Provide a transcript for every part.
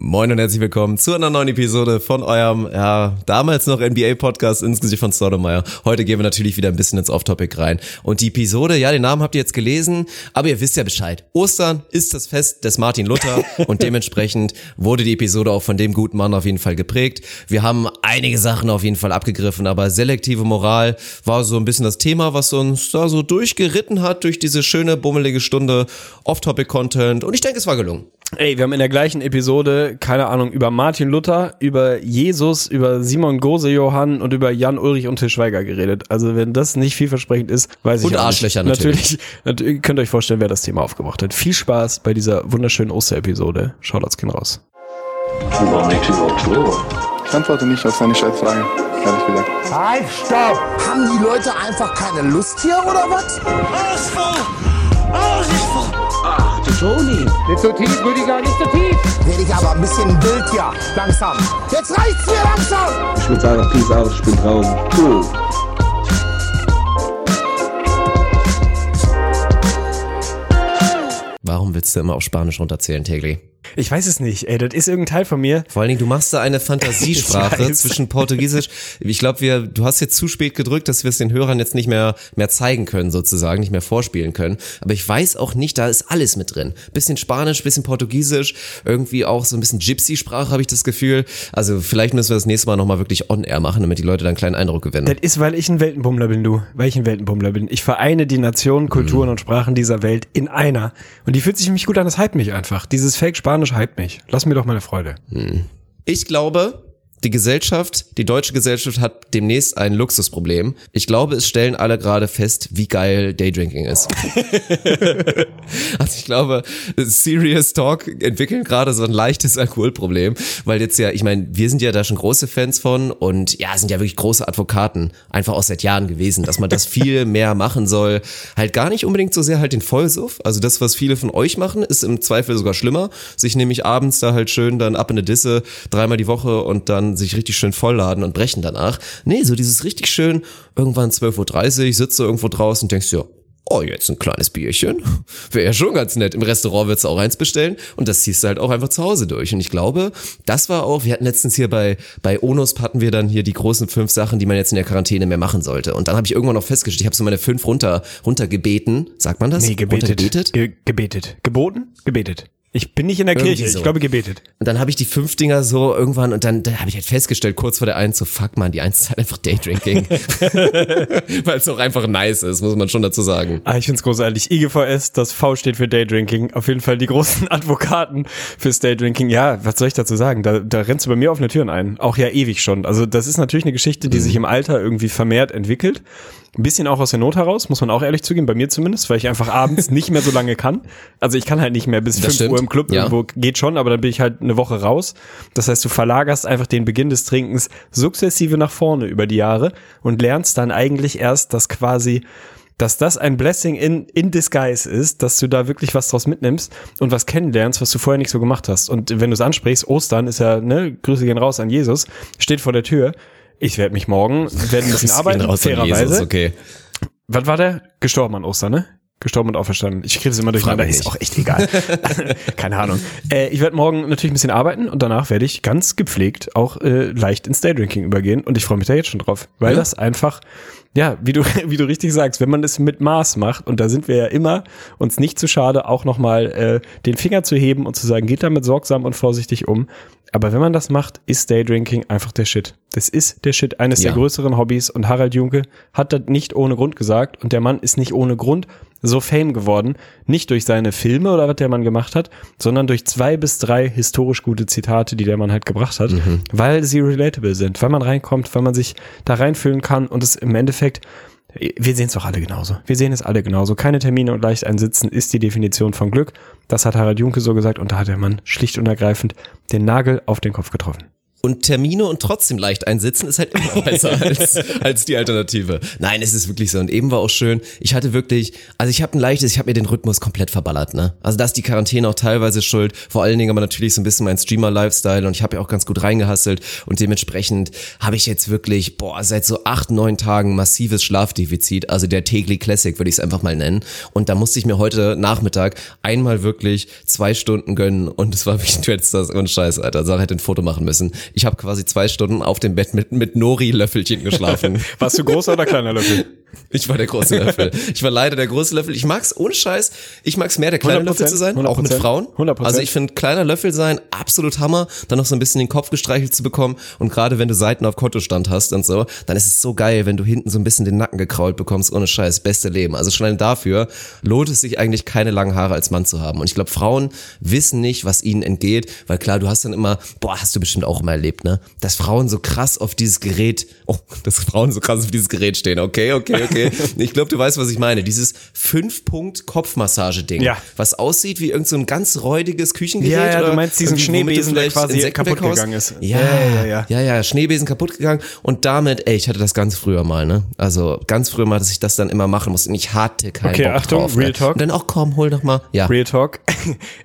Moin und herzlich willkommen zu einer neuen Episode von eurem, ja, damals noch NBA-Podcast ins Gesicht von Stoudemire. Heute gehen wir natürlich wieder ein bisschen ins Off-Topic rein. Und die Episode, ja, den Namen habt ihr jetzt gelesen, aber ihr wisst ja Bescheid. Ostern ist das Fest des Martin Luther und dementsprechend wurde die Episode auch von dem guten Mann auf jeden Fall geprägt. Wir haben einige Sachen auf jeden Fall abgegriffen, aber selektive Moral war so ein bisschen das Thema, was uns da so durchgeritten hat durch diese schöne, bummelige Stunde Off-Topic-Content und ich denke, es war gelungen. Ey, wir haben in der gleichen Episode, keine Ahnung, über Martin Luther, über Jesus, über Simon Gose Johann und über Jan Ulrich und Til Schweiger geredet. Also wenn das nicht vielversprechend ist, weiß und ich auch Arschlöcher nicht. Natürlich. natürlich. Könnt ihr euch vorstellen, wer das Thema aufgebracht hat. Viel Spaß bei dieser wunderschönen Osterepisode. Shoutouts gehen raus. Ich antworte nicht auf seine Scheißfragen, ehrlich gesagt. Halt, stopp! Haben die Leute einfach keine Lust hier oder was? Ach, du Toni. Nicht so tief, Rüdiger, nicht so tief. Werde ich aber ein bisschen wild hier. Langsam. Jetzt reicht's mir langsam! Ich würde sagen, Peace out, ich bin draußen. Cool. Warum willst du immer auf Spanisch runterzählen, Tegli? Ich weiß es nicht, ey, das ist irgendein Teil von mir. Vor allen Dingen, du machst da eine Fantasiesprache zwischen Portugiesisch. Ich glaube, wir, du hast jetzt zu spät gedrückt, dass wir es den Hörern jetzt nicht mehr, mehr zeigen können, sozusagen, nicht mehr vorspielen können. Aber ich weiß auch nicht, da ist alles mit drin. Bisschen Spanisch, bisschen Portugiesisch, irgendwie auch so ein bisschen Gypsy-Sprache, habe ich das Gefühl. Also vielleicht müssen wir das nächste Mal nochmal wirklich on-air machen, damit die Leute dann einen kleinen Eindruck gewinnen. Das ist, weil ich ein Weltenbummler bin, du. Weil ich ein Weltenbummler bin. Ich vereine die Nationen, Kulturen und Sprachen dieser Welt in einer. Und die fühlt sich für mich gut an, das hypt mich einfach. Dieses Fake-Spanisch hypt mich. Lass mir doch meine Freude. Ich glaube, die Gesellschaft, die deutsche Gesellschaft hat demnächst ein Luxusproblem. Ich glaube, es stellen alle gerade fest, wie geil Daydrinking ist. also ich glaube, Serious Talk entwickeln gerade so ein leichtes Alkoholproblem, weil jetzt ja, ich meine, wir sind ja da schon große Fans von und ja, sind ja wirklich große Advokaten, einfach auch seit Jahren gewesen, dass man das viel mehr machen soll. Halt gar nicht unbedingt so sehr halt den Vollsuff. Also das, was viele von euch machen, ist im Zweifel sogar schlimmer. Sich nämlich abends da halt schön dann ab in eine Disse, dreimal die Woche und dann sich richtig schön vollladen und brechen danach. Nee, so dieses richtig schön, irgendwann 12.30 Uhr, sitzt du irgendwo draußen und denkst, ja, oh, jetzt ein kleines Bierchen. Wäre ja schon ganz nett. Im Restaurant würdest du auch eins bestellen und das ziehst du halt auch einfach zu Hause durch. Und ich glaube, das war auch, wir hatten letztens hier bei, bei Onos hatten wir dann hier die großen fünf Sachen, die man jetzt in der Quarantäne mehr machen sollte. Und dann habe ich irgendwann noch festgestellt, ich habe so meine fünf runter, runtergebeten. Sagt man das? Nee, gebetet. Ge gebetet. Geboten? Gebetet. Ich bin nicht in der Irgendwie Kirche, so. ich glaube gebetet. Und dann habe ich die fünf Dinger so irgendwann und dann, dann habe ich halt festgestellt, kurz vor der eins, so fuck man, die eins ist halt einfach Daydrinking. Weil es auch einfach nice ist, muss man schon dazu sagen. Ah, ich find's großartig. IGVS, das V steht für Daydrinking. Auf jeden Fall die großen Advokaten fürs Daydrinking. Ja, was soll ich dazu sagen? Da, da rennst du bei mir offene Türen ein. Auch ja ewig schon. Also das ist natürlich eine Geschichte, die sich im Alter irgendwie vermehrt entwickelt. Ein bisschen auch aus der Not heraus, muss man auch ehrlich zugeben, bei mir zumindest, weil ich einfach abends nicht mehr so lange kann. Also ich kann halt nicht mehr bis Das 5 stimmt, Uhr im Club, ja. irgendwo geht schon, aber dann bin ich halt eine Woche raus. Das heißt, du verlagerst einfach den Beginn des Trinkens sukzessive nach vorne über die Jahre und lernst dann eigentlich erst, dass quasi dass das ein Blessing in, in disguise ist, dass du da wirklich was draus mitnimmst und was kennenlernst, was du vorher nicht so gemacht hast. Und wenn du es ansprichst, Ostern ist ja, ne, Grüße gehen raus an Jesus, steht vor der Tür. Ich werde mich morgen, werde ein bisschen arbeiten, fairerweise. Okay. Was war der? Gestorben an Ostern, ne? Gestorben und auferstanden. Ich kriege das immer durcheinander, ist auch echt egal. Keine Ahnung. Äh, ich werde morgen natürlich ein bisschen arbeiten und danach werde ich ganz gepflegt auch äh, leicht ins Daydrinking übergehen und ich freue mich da jetzt schon drauf, weil Ja. das einfach, ja, wie du, wie du richtig sagst, wenn man das mit Maß macht und da sind wir ja immer uns nicht zu schade, auch nochmal äh, den Finger zu heben und zu sagen, geht damit sorgsam und vorsichtig um. Aber wenn man das macht, ist Daydrinking einfach der Shit. Das ist der Shit eines Ja. der größeren Hobbys und Harald Junke hat das nicht ohne Grund gesagt und der Mann ist nicht ohne Grund so Fame geworden. Nicht durch seine Filme oder was der Mann gemacht hat, sondern durch zwei bis drei historisch gute Zitate, die der Mann halt gebracht hat, weil sie relatable sind, weil man reinkommt, weil man sich da reinfühlen kann und es im Endeffekt wir sehen es doch alle genauso. Wir sehen es alle genauso. Keine Termine und leicht einsitzen ist die Definition von Glück. Das hat Harald Junke so gesagt und da hat der Mann schlicht und ergreifend den Nagel auf den Kopf getroffen. Und Termine und trotzdem leicht einsitzen ist halt immer besser als, als die Alternative. Nein, es ist wirklich so. Und eben war auch schön, ich hatte wirklich, also ich habe ein leichtes, ich habe mir den Rhythmus komplett verballert, ne? Also da ist die Quarantäne auch teilweise schuld, vor allen Dingen aber natürlich so ein bisschen mein Streamer-Lifestyle und ich habe ja auch ganz gut reingehasselt und dementsprechend habe ich jetzt wirklich, boah, seit so acht, neun Tagen massives Schlafdefizit, also der Tegli Classic würde ich es einfach mal nennen. Und da musste ich mir heute Nachmittag einmal wirklich zwei Stunden gönnen und es war wie ein das und Scheiß, Alter. Sarah hätte ein Foto machen müssen. Ich habe quasi zwei Stunden auf dem Bett mit, mit Nori-Löffelchen geschlafen. Warst du großer oder kleiner Löffel? Ich war der große Löffel. Ich war leider der große Löffel. Ich mag's ohne Scheiß. Ich mag's mehr, der kleine 100%, Löffel zu sein, auch mit 100%, Frauen. 100%. Also ich finde kleiner Löffel sein absolut Hammer. Dann noch so ein bisschen den Kopf gestreichelt zu bekommen. Und gerade wenn du Seiten auf Kontostand hast und so, dann ist es so geil, wenn du hinten so ein bisschen den Nacken gekrault bekommst. Ohne Scheiß, beste Leben. Also schon allein dafür lohnt es sich eigentlich keine langen Haare als Mann zu haben. Und ich glaube, Frauen wissen nicht, was ihnen entgeht, weil klar, du hast dann immer, boah, hast du bestimmt auch immer erlebt, ne? Dass Frauen so krass auf dieses Gerät, oh, dass Frauen so krass auf dieses Gerät stehen. Okay, okay, okay. Ich glaube, du weißt, was ich meine. Dieses Fünf-Punkt-Kopfmassage-Ding, Ja. was aussieht wie irgend so ein ganz räudiges Küchengerät. Ja, ja, du meinst diesen Schneebesen, der quasi Insekten kaputt weghaust. gegangen ist. Ja, Ja, ja, ja, ja, ja. Schneebesen kaputt gegangen und damit, ey, ich hatte das ganz früher mal, ne? Also ganz früher mal, dass ich das dann immer machen musste und ich hatte keinen Okay, Bock Achtung, drauf. Real ne? Talk. Und dann auch komm, hol doch mal. Ja. Real Talk.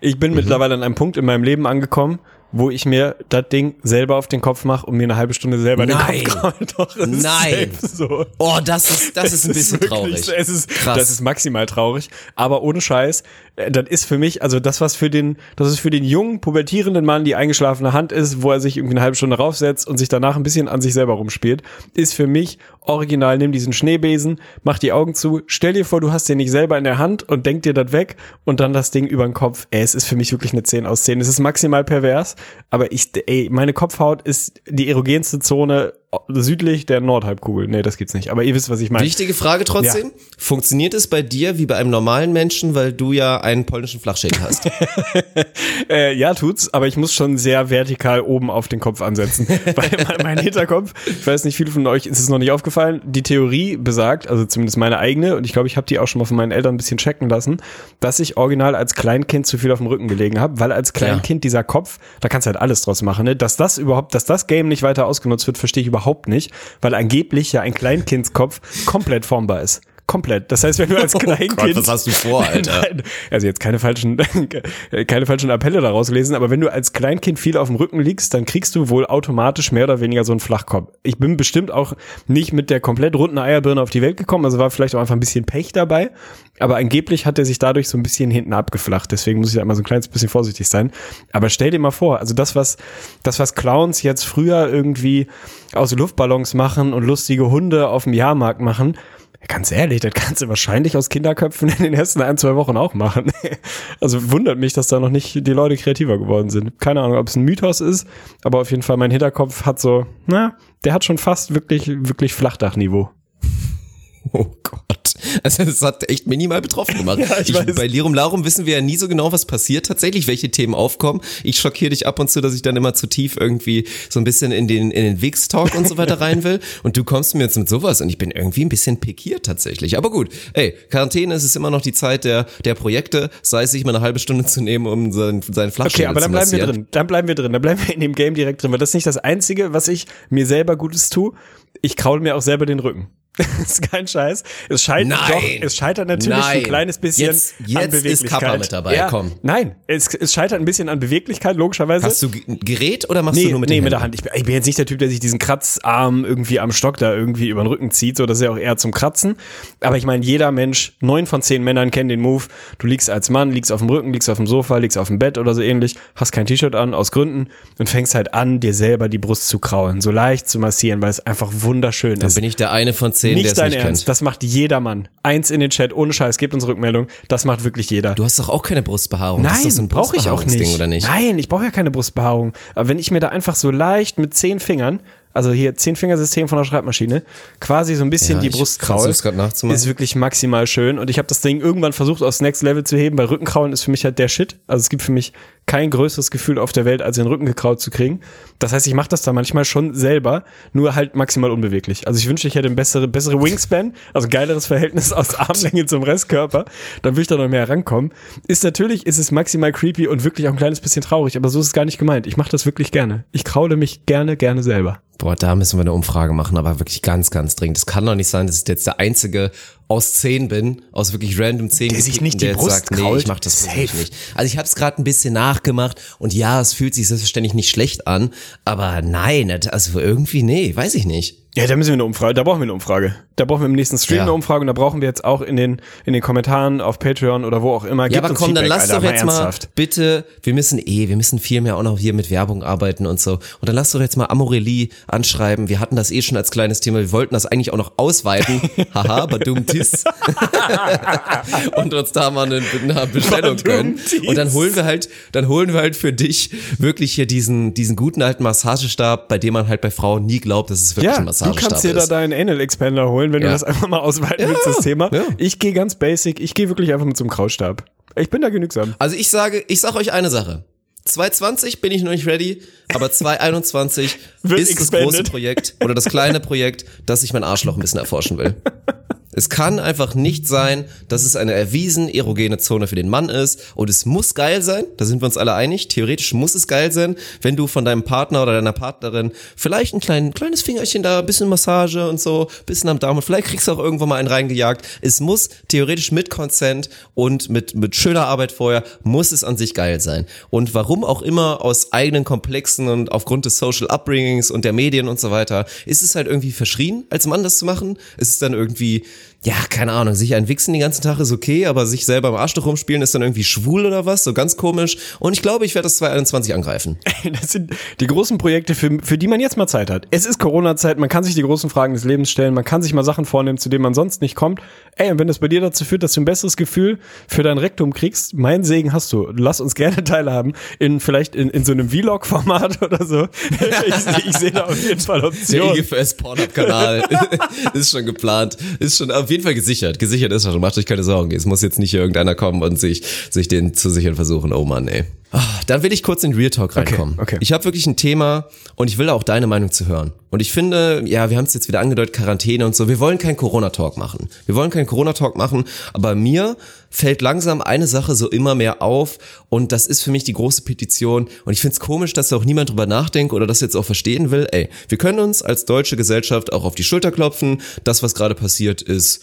Ich Mhm. bin mittlerweile an einem Punkt in meinem Leben angekommen, wo ich mir das Ding selber auf den Kopf mache und mir eine halbe Stunde selber Nein. den Kopf. Doch, ist Nein. so. Oh, das ist, das ist ein bisschen wirklich traurig. Es ist, Krass. Das ist maximal traurig. Aber ohne Scheiß, das ist für mich, also das, was für den, das ist für den jungen, pubertierenden Mann die eingeschlafene Hand ist, wo er sich irgendwie eine halbe Stunde raufsetzt und sich danach ein bisschen an sich selber rumspielt, ist für mich original, nimm diesen Schneebesen, mach die Augen zu, stell dir vor, du hast den nicht selber in der Hand und denk dir das weg und dann das Ding über den Kopf. Ey, es ist für mich wirklich eine 10 aus 10. Es ist maximal pervers, aber ich, ey, meine Kopfhaut ist die erogenste Zone südlich der Nordhalbkugel. Nee, das gibt's nicht. Aber ihr wisst, was ich meine. Wichtige Frage trotzdem. Funktioniert es bei dir wie bei einem normalen Menschen, weil du ja einen polnischen Flachschädel hast? Äh, ja, tut's, aber ich muss schon sehr vertikal oben auf den Kopf ansetzen. Weil mein, mein Hinterkopf, ich weiß nicht, viele von euch ist es noch nicht aufgefallen, die Theorie besagt, also zumindest meine eigene, und ich glaube, ich habe die auch schon mal von meinen Eltern ein bisschen checken lassen, dass ich original als Kleinkind zu viel auf dem Rücken gelegen habe, weil als Kleinkind dieser Kopf, da kannst du halt alles draus machen, ne? Dass das überhaupt, dass das Game nicht weiter ausgenutzt wird, verstehe ich überhaupt nicht, weil angeblich ja ein Kleinkindskopf komplett formbar ist. Komplett. Das heißt, wenn du als Kleinkind. Oh Gott, was hast du vor, Alter? Nein, also jetzt keine falschen, keine falschen Appelle daraus lesen, aber wenn du als Kleinkind viel auf dem Rücken liegst, dann kriegst du wohl automatisch mehr oder weniger so einen Flachkopf. Ich bin bestimmt auch nicht mit der komplett runden Eierbirne auf die Welt gekommen, also war vielleicht auch einfach ein bisschen Pech dabei, aber angeblich hat er sich dadurch so ein bisschen hinten abgeflacht, deswegen muss ich da immer so ein kleines bisschen vorsichtig sein. Aber stell dir mal vor, also das, was, das, was Clowns jetzt früher irgendwie aus Luftballons machen und lustige Hunde auf dem Jahrmarkt machen, Ganz ehrlich, das kannst du wahrscheinlich aus Kinderköpfen in den ersten ein, zwei Wochen auch machen. Also wundert mich, dass da noch nicht die Leute kreativer geworden sind. Keine Ahnung, ob es ein Mythos ist, aber auf jeden Fall mein Hinterkopf hat so, na, der hat schon fast wirklich, wirklich Flachdachniveau. Oh Gott. Also das hat echt minimal betroffen gemacht. Ja, ich ich bei Lirum Larum wissen wir ja nie so genau, was passiert tatsächlich, welche Themen aufkommen. Ich schockiere dich ab und zu, dass ich dann immer zu tief irgendwie so ein bisschen in den, in den Wix-Talk und so weiter rein will. Und du kommst mir jetzt mit sowas und ich bin irgendwie ein bisschen pikiert tatsächlich. Aber gut, ey, Quarantäne ist es immer noch die Zeit der, der Projekte, sei es sich mal eine halbe Stunde zu nehmen, um seinen, seinen Okay, Flachschädel aber dann bleiben wir drin. Dann bleiben wir drin. Dann bleiben wir in dem Game direkt drin, weil das ist nicht das Einzige, was ich mir selber Gutes tue. Ich kraul mir auch selber den Rücken. Das ist kein Scheiß. Es scheitert Nein. doch, es scheitert natürlich Nein. ein kleines bisschen Jetzt- an jetzt ist Beweglichkeit. Kappa mit dabei, ja, komm. Nein, es, es scheitert ein bisschen an Beweglichkeit, logischerweise. Hast du ein Gerät oder machst Nee, du nur mit nee, den mit der? Hand. Ich bin, ich bin jetzt nicht der Typ, der sich diesen Kratzarm irgendwie am Stock da irgendwie über den Rücken zieht. So, das ist ja auch eher zum Kratzen. Aber ich meine, jeder Mensch, neun von zehn Männern kennen den Move. Du liegst als Mann, liegst auf dem Rücken, liegst auf dem Sofa, liegst auf dem Bett oder so ähnlich, hast kein T-Shirt an, aus Gründen, und fängst halt an, dir selber die Brust zu kraulen, so leicht zu massieren, weil es einfach wunderschön Dann ist. bin ich der eine von zehn, der Nicht es dein nicht Ernst. kennt. Das macht jeder Mann. Eins in den Chat, ohne Scheiß, gebt uns Rückmeldung. Das macht wirklich jeder. Du hast doch auch keine Brustbehaarung. so Nein, ein brauche ich auch nicht. oder nicht? Nein, ich brauche ja keine Brustbehaarung. Aber wenn ich mir da einfach so leicht mit zehn Fingern also hier Zehn-Fingersystem von der Schreibmaschine, quasi so ein bisschen Ja, die Brust nachzumachen. Ist wirklich maximal schön. Und ich habe das Ding irgendwann versucht, aufs Next Level zu heben. Bei Rückenkraulen ist für mich halt der Shit. Also es gibt für mich kein größeres Gefühl auf der Welt, als den Rücken gekraut zu kriegen. Das heißt, ich mache das da manchmal schon selber, nur halt maximal unbeweglich. Also ich wünschte, ich hätte ein bessere, bessere Wingspan, also geileres Verhältnis aus Armlänge zum Restkörper. Dann würde ich da noch mehr rankommen. Ist natürlich, ist es maximal creepy und wirklich auch ein kleines bisschen traurig, aber so ist es gar nicht gemeint. Ich mache das wirklich gerne. Ich kraule mich gerne, gerne selber. Boah, da müssen wir eine Umfrage machen, aber wirklich ganz, ganz dringend. Es kann doch nicht sein, dass ich jetzt der Einzige aus zehn bin, aus wirklich random zehn Der sich nicht die der Brust sagt, nee, ich mach das wirklich Safe. nicht. Also ich habe es gerade ein bisschen nachgemacht und ja, es fühlt sich selbstverständlich nicht schlecht an, aber nein, also irgendwie nee, weiß ich nicht. Ja, da müssen wir eine Umfrage, da brauchen wir eine Umfrage. Da brauchen wir im nächsten Stream Ja. eine Umfrage und da brauchen wir jetzt auch in den, in den Kommentaren auf Patreon oder wo auch immer. Ja, aber komm, dann Feedback, lass Alter, doch jetzt mal ernsthaft. bitte, wir müssen eh, wir müssen viel mehr auch noch hier mit Werbung arbeiten und so. Und dann lass doch jetzt mal Amorelie anschreiben. Wir hatten das eh schon als kleines Thema. Wir wollten das eigentlich auch noch ausweiten. Haha, badum tis. und uns da mal eine, eine Bestellung gönnen. Und dann holen wir halt, dann holen wir halt für dich wirklich hier diesen, diesen guten alten Massagestab, bei dem man halt bei Frauen nie glaubt, dass es wirklich Ja, ein du Massagestab kannst dir da ist. deinen Anal Expander holen, wenn du Ja. das einfach mal ausweiten willst, das Thema. ja. Ich gehe ganz basic, ich gehe wirklich einfach mit so einem Krautstab. Ich bin da genügsam. Also ich sage, ich sag euch eine Sache. 220 bin ich noch nicht ready, aber 221 Wird ist das expanded. große Projekt oder das kleine Projekt, dass ich mein Arschloch ein bisschen erforschen will. Es kann einfach nicht sein, dass es eine erwiesen erogene Zone für den Mann ist und es muss geil sein, da sind wir uns alle einig, theoretisch muss es geil sein, wenn du von deinem Partner oder deiner Partnerin vielleicht ein klein, kleines Fingerchen da, ein bisschen Massage und so, bisschen am Daumen, vielleicht kriegst du auch irgendwann mal einen reingejagt. Es muss theoretisch mit Consent und mit, mit schöner Arbeit vorher, muss es an sich geil sein. Und warum auch immer aus eigenen Komplexen und aufgrund des Social Upbringings und der Medien und so weiter, ist es halt irgendwie verschrien, als Mann das zu machen. Es ist dann irgendwie, ja, keine Ahnung, sich ein Wichsen den ganzen Tag ist okay, aber sich selber im Arschloch rumspielen ist dann irgendwie schwul oder was, so ganz komisch. Und ich glaube, ich werde das 2021 angreifen. Das sind die großen Projekte, für, für die man jetzt mal Zeit hat. Es ist Corona-Zeit, man kann sich die großen Fragen des Lebens stellen, man kann sich mal Sachen vornehmen, zu denen man sonst nicht kommt. Ey, und wenn das bei dir dazu führt, dass du ein besseres Gefühl für dein Rektum kriegst, mein Segen hast du. Lass uns gerne teilhaben in vielleicht in, in so einem Vlog-Format oder so. Ich, ich sehe da auf jeden Fall Der Optionen. IGFS Pornhub-Kanal ist schon geplant, ist schon auf jeden Fall gesichert. Gesichert ist er schon, macht euch keine Sorgen. Es muss jetzt nicht hier irgendeiner kommen und sich, sich den zu sichern versuchen. Oh Mann, ey. Ah, Dann will ich kurz in Real Talk reinkommen. okay. Ich habe wirklich ein Thema und ich will auch deine Meinung zu hören. Und ich finde, ja, wir haben es jetzt wieder angedeutet, Quarantäne und so. Wir wollen keinen Corona-Talk machen. Wir wollen keinen Corona-Talk machen, aber mir fällt langsam eine Sache so immer mehr auf und das ist für mich die große Petition und ich find's komisch, dass da auch niemand drüber nachdenkt oder das jetzt auch verstehen will. Ey, wir können uns als deutsche Gesellschaft auch auf die Schulter klopfen. Das, was gerade passiert, ist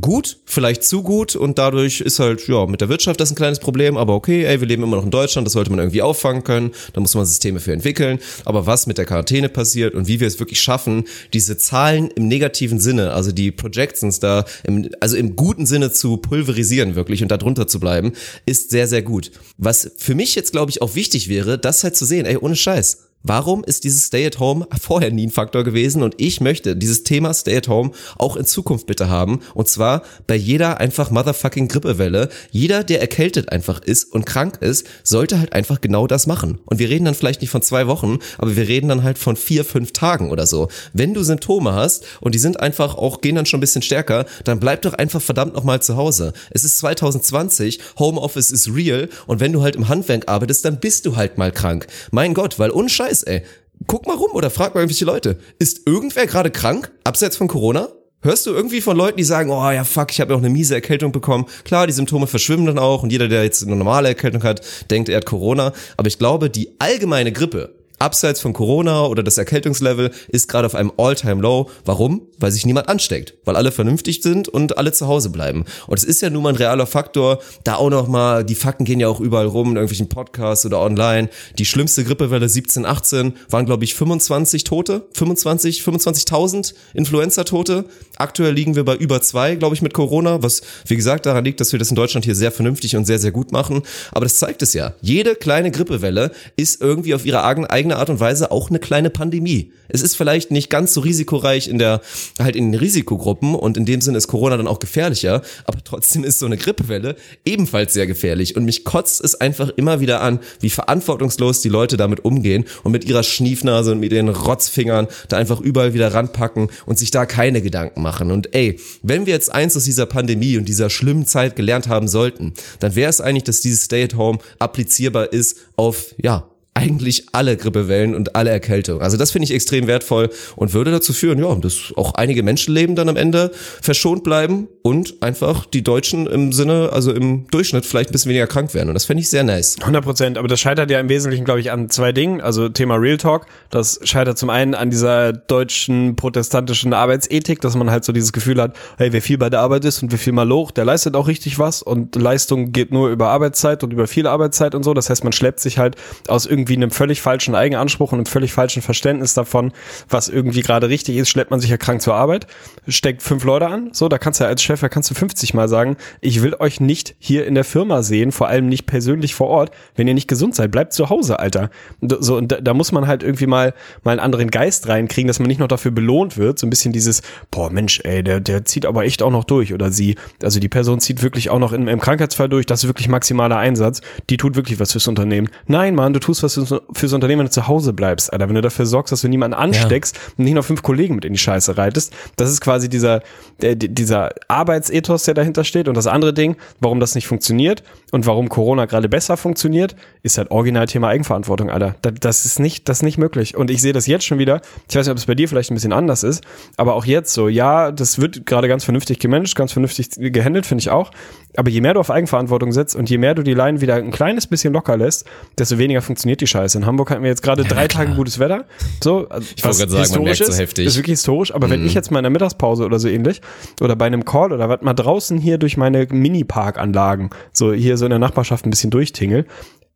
gut, vielleicht zu gut und dadurch ist halt, ja, mit der Wirtschaft das ein kleines Problem, aber okay, ey, wir leben immer noch in Deutschland, das sollte man irgendwie auffangen können, da muss man Systeme für entwickeln, aber was mit der Quarantäne passiert und wie wir es wirklich schaffen, diese Zahlen im negativen Sinne, also die Projections da, im, also im guten Sinne zu pulverisieren wirklich und da drunter zu bleiben, ist sehr, sehr gut. Was für mich jetzt, glaube ich, auch wichtig wäre, das halt zu sehen, ey, ohne Scheiß, Warum ist dieses Stay at Home vorher nie ein Faktor gewesen? Und ich möchte dieses Thema Stay at Home auch in Zukunft bitte haben. Und zwar bei jeder einfach motherfucking Grippewelle. Jeder, der erkältet einfach ist und krank ist, sollte halt einfach genau das machen. Und wir reden dann vielleicht nicht von zwei Wochen, aber wir reden dann halt von vier, fünf Tagen oder so. Wenn du Symptome hast und die sind einfach auch, gehen dann schon ein bisschen stärker, dann bleib doch einfach verdammt nochmal zu Hause. Es ist 2020, Homeoffice ist real und wenn du halt im Handwerk arbeitest, dann bist du halt mal krank. Mein Gott, weil unscheiß, ey. Guck mal rum oder frag mal irgendwelche Leute. Ist irgendwer gerade krank, abseits von Corona? Hörst du irgendwie von Leuten, die sagen, oh ja, fuck, ich habe ja auch eine miese Erkältung bekommen. Klar, die Symptome verschwimmen dann auch und jeder, der jetzt eine normale Erkältung hat, denkt, er hat Corona. Aber ich glaube, die allgemeine Grippe, abseits von Corona oder das Erkältungslevel, ist gerade auf einem All-Time-Low. Warum? Weil sich niemand ansteckt. Weil alle vernünftig sind und alle zu Hause bleiben. Und es ist ja nun mal ein realer Faktor. Da auch noch mal, die Fakten gehen ja auch überall rum, in irgendwelchen Podcasts oder online. Die schlimmste Grippewelle 17, 18 waren, glaube ich, 25 Tote. 25, 25.000 Influenza-Tote. Aktuell liegen wir bei über zwei, glaube ich, mit Corona, was, wie gesagt, daran liegt, dass wir das in Deutschland hier sehr vernünftig und sehr, sehr gut machen. Aber das zeigt es ja. Jede kleine Grippewelle ist irgendwie auf ihre eigen- eigene irgendeiner Art und Weise auch eine kleine Pandemie. Es ist vielleicht nicht ganz so risikoreich in der, halt in den Risikogruppen und in dem Sinne ist Corona dann auch gefährlicher, aber trotzdem ist so eine Grippewelle ebenfalls sehr gefährlich und mich kotzt es einfach immer wieder an, wie verantwortungslos die Leute damit umgehen und mit ihrer Schniefnase und mit ihren Rotzfingern da einfach überall wieder ranpacken und sich da keine Gedanken machen. Und ey, wenn wir jetzt eins aus dieser Pandemie und dieser schlimmen Zeit gelernt haben sollten, dann wäre es eigentlich, dass dieses Stay-at-Home applizierbar ist auf, ja, eigentlich alle Grippewellen und alle Erkältungen. Also das finde ich extrem wertvoll und würde dazu führen, ja, dass auch einige Menschenleben dann am Ende verschont bleiben und einfach die Deutschen im Sinne, also im Durchschnitt vielleicht ein bisschen weniger krank werden. Und das finde ich sehr nice. 100 Prozent, aber das scheitert ja im Wesentlichen, glaube ich, an zwei Dingen. Also Thema Real Talk, das scheitert zum einen an dieser deutschen protestantischen Arbeitsethik, dass man halt so dieses Gefühl hat, hey, wer viel bei der Arbeit ist und wer viel mal hoch, der leistet auch richtig was und Leistung geht nur über Arbeitszeit und über viel Arbeitszeit und so. Das heißt, man schleppt sich halt aus irgendwie einem völlig falschen Eigenanspruch und einem völlig falschen Verständnis davon, was irgendwie gerade richtig ist, schleppt man sich ja krank zur Arbeit, steckt fünf Leute an, so, da kannst du ja als Chef, da kannst du 50 mal sagen, ich will euch nicht hier in der Firma sehen, vor allem nicht persönlich vor Ort, wenn ihr nicht gesund seid, bleibt zu Hause, Alter. So, und da, da muss man halt irgendwie mal, mal einen anderen Geist reinkriegen, dass man nicht noch dafür belohnt wird, so ein bisschen dieses, boah, Mensch, ey, der, der zieht aber echt auch noch durch. Oder sie, also die Person zieht wirklich auch noch im, im Krankheitsfall durch, das ist wirklich maximaler Einsatz, die tut wirklich was fürs Unternehmen. Nein, Mann, du tust was fürs, fürs Unternehmen, wenn du zu Hause bleibst, Alter, wenn du dafür sorgst, dass du niemanden ansteckst und nicht noch fünf Kollegen mit in die Scheiße reitest. Das ist quasi dieser, der, dieser Arbeitsethos, der dahinter steht. Und das andere Ding, warum das nicht funktioniert und warum Corona gerade besser funktioniert, ist halt original Thema Eigenverantwortung, Alter. Das, das ist nicht, das ist nicht möglich. Und ich sehe das jetzt schon wieder. Ich weiß nicht, ob es bei dir vielleicht ein bisschen anders ist, aber auch jetzt so, ja, das wird gerade ganz vernünftig gemanagt, ganz vernünftig gehandelt, finde ich auch. Aber je mehr du auf Eigenverantwortung setzt und je mehr du die Leinen wieder ein kleines bisschen locker lässt, desto weniger funktioniert die Scheiße. In Hamburg hatten wir jetzt gerade drei Tage gutes Wetter. So, Ich wollte gerade sagen, man merkt so heftig. ist wirklich historisch. Aber wenn ich jetzt mal in der Mittagspause oder so ähnlich oder bei einem Call oder was mal draußen hier durch meine Mini-Parkanlagen, so hier so in der Nachbarschaft ein bisschen durchtingel,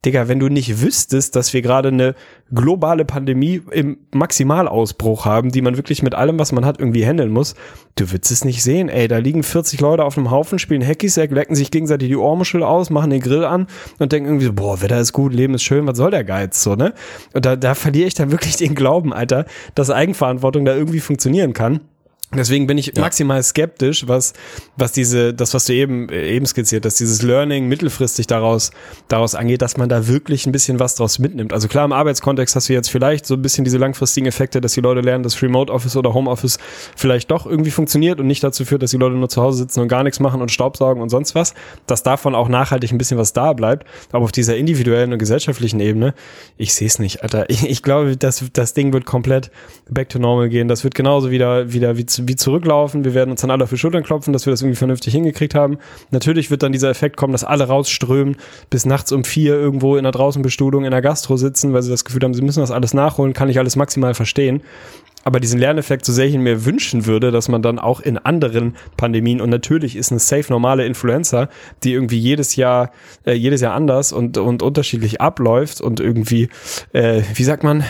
Digga, wenn du nicht wüsstest, dass wir gerade eine globale Pandemie im Maximalausbruch haben, die man wirklich mit allem, was man hat, irgendwie handeln muss, du würdest es nicht sehen, ey. Da liegen 40 Leute auf einem Haufen, spielen Hackisack, lecken sich gegenseitig die Ohrmuschel aus, machen den Grill an und denken irgendwie so, boah, Wetter ist gut, Leben ist schön, was soll der Geiz, so, ne? Und da, da verliere ich dann wirklich den Glauben, Alter, dass Eigenverantwortung da irgendwie funktionieren kann. Deswegen bin ich maximal skeptisch, was, was diese, das, was du eben, äh, eben skizziert hast, dieses Learning mittelfristig daraus, daraus angeht, dass man da wirklich ein bisschen was draus mitnimmt. Also klar, im Arbeitskontext hast du jetzt vielleicht so ein bisschen diese langfristigen Effekte, dass die Leute lernen, dass Remote Office oder Home Office vielleicht doch irgendwie funktioniert und nicht dazu führt, dass die Leute nur zu Hause sitzen und gar nichts machen und Staubsaugen und sonst was, dass davon auch nachhaltig ein bisschen was da bleibt. Aber auf dieser individuellen und gesellschaftlichen Ebene, ich sehe es nicht, Alter. Ich, ich glaube, das, das Ding wird komplett back to normal gehen. Das wird genauso wieder, wieder wie, wie zurücklaufen. Wir werden uns dann alle auf die Schultern klopfen, dass wir das irgendwie vernünftig hingekriegt haben. Natürlich wird dann dieser Effekt kommen, dass alle rausströmen, bis nachts um vier irgendwo in der Draußenbestuhlung in der Gastro sitzen, weil sie das Gefühl haben, sie müssen das alles nachholen, kann ich alles maximal verstehen. Aber diesen Lerneffekt, so sehr ich ihn mir wünschen würde, dass man dann auch in anderen Pandemien und natürlich ist eine safe normale Influenza, die irgendwie jedes Jahr, äh, jedes Jahr anders und, und unterschiedlich abläuft und irgendwie, äh, wie sagt man,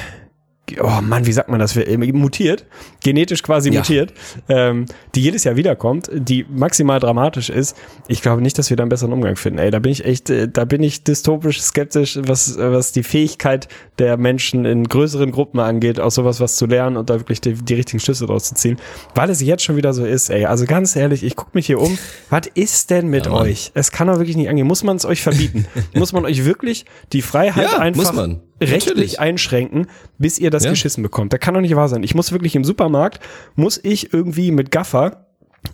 oh Mann, wie sagt man das? Äh, Mutiert, genetisch quasi Ja. mutiert, ähm, die jedes Jahr wiederkommt, die maximal dramatisch ist. Ich glaube nicht, dass wir da einen besseren Umgang finden. Ey, da bin ich echt, äh, da bin ich dystopisch skeptisch, was, äh, was die Fähigkeit der Menschen in größeren Gruppen angeht, aus sowas was zu lernen und da wirklich die, die richtigen Schlüsse draus zu ziehen. Weil es jetzt schon wieder so ist, ey. Also ganz ehrlich, ich gucke mich hier um. Was ist denn mit Ja, euch? Es kann doch wirklich nicht angehen. Muss man es euch verbieten? muss man euch wirklich die Freiheit Ja, einfach muss man. Rechtlich Natürlich. einschränken, bis ihr das Ja. geschissen bekommt. Das kann doch nicht wahr sein. Ich muss wirklich im Supermarkt, muss ich irgendwie mit Gaffer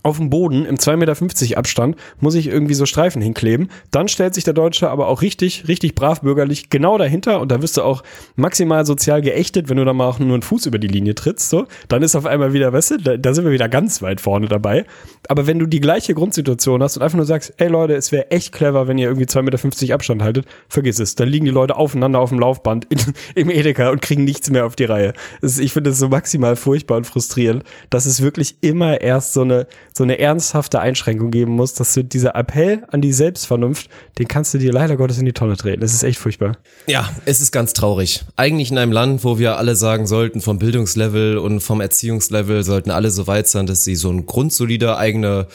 auf dem Boden im 2,50 Meter Abstand muss ich irgendwie so Streifen hinkleben. Dann stellt sich der Deutsche aber auch richtig, richtig brav bürgerlich genau dahinter und da wirst du auch maximal sozial geächtet, wenn du da mal auch nur einen Fuß über die Linie trittst. So, dann ist auf einmal wieder, weißt du, da, da sind wir wieder ganz weit vorne dabei. Aber wenn du die gleiche Grundsituation hast und einfach nur sagst, ey Leute, es wäre echt clever, wenn ihr irgendwie 2,50 Meter Abstand haltet, vergiss es. Dann liegen die Leute aufeinander auf dem Laufband in, im Edeka und kriegen nichts mehr auf die Reihe. Ist, ich finde das so maximal furchtbar und frustrierend, dass es wirklich immer erst so eine, so eine ernsthafte Einschränkung geben muss, dass du dieser Appell an die Selbstvernunft, den kannst du dir leider Gottes in die Tonne treten. Das ist echt furchtbar. Ja, es ist ganz traurig. Eigentlich in einem Land, wo wir alle sagen sollten, vom Bildungslevel und vom Erziehungslevel sollten alle so weit sein, dass sie so ein grundsolider eigene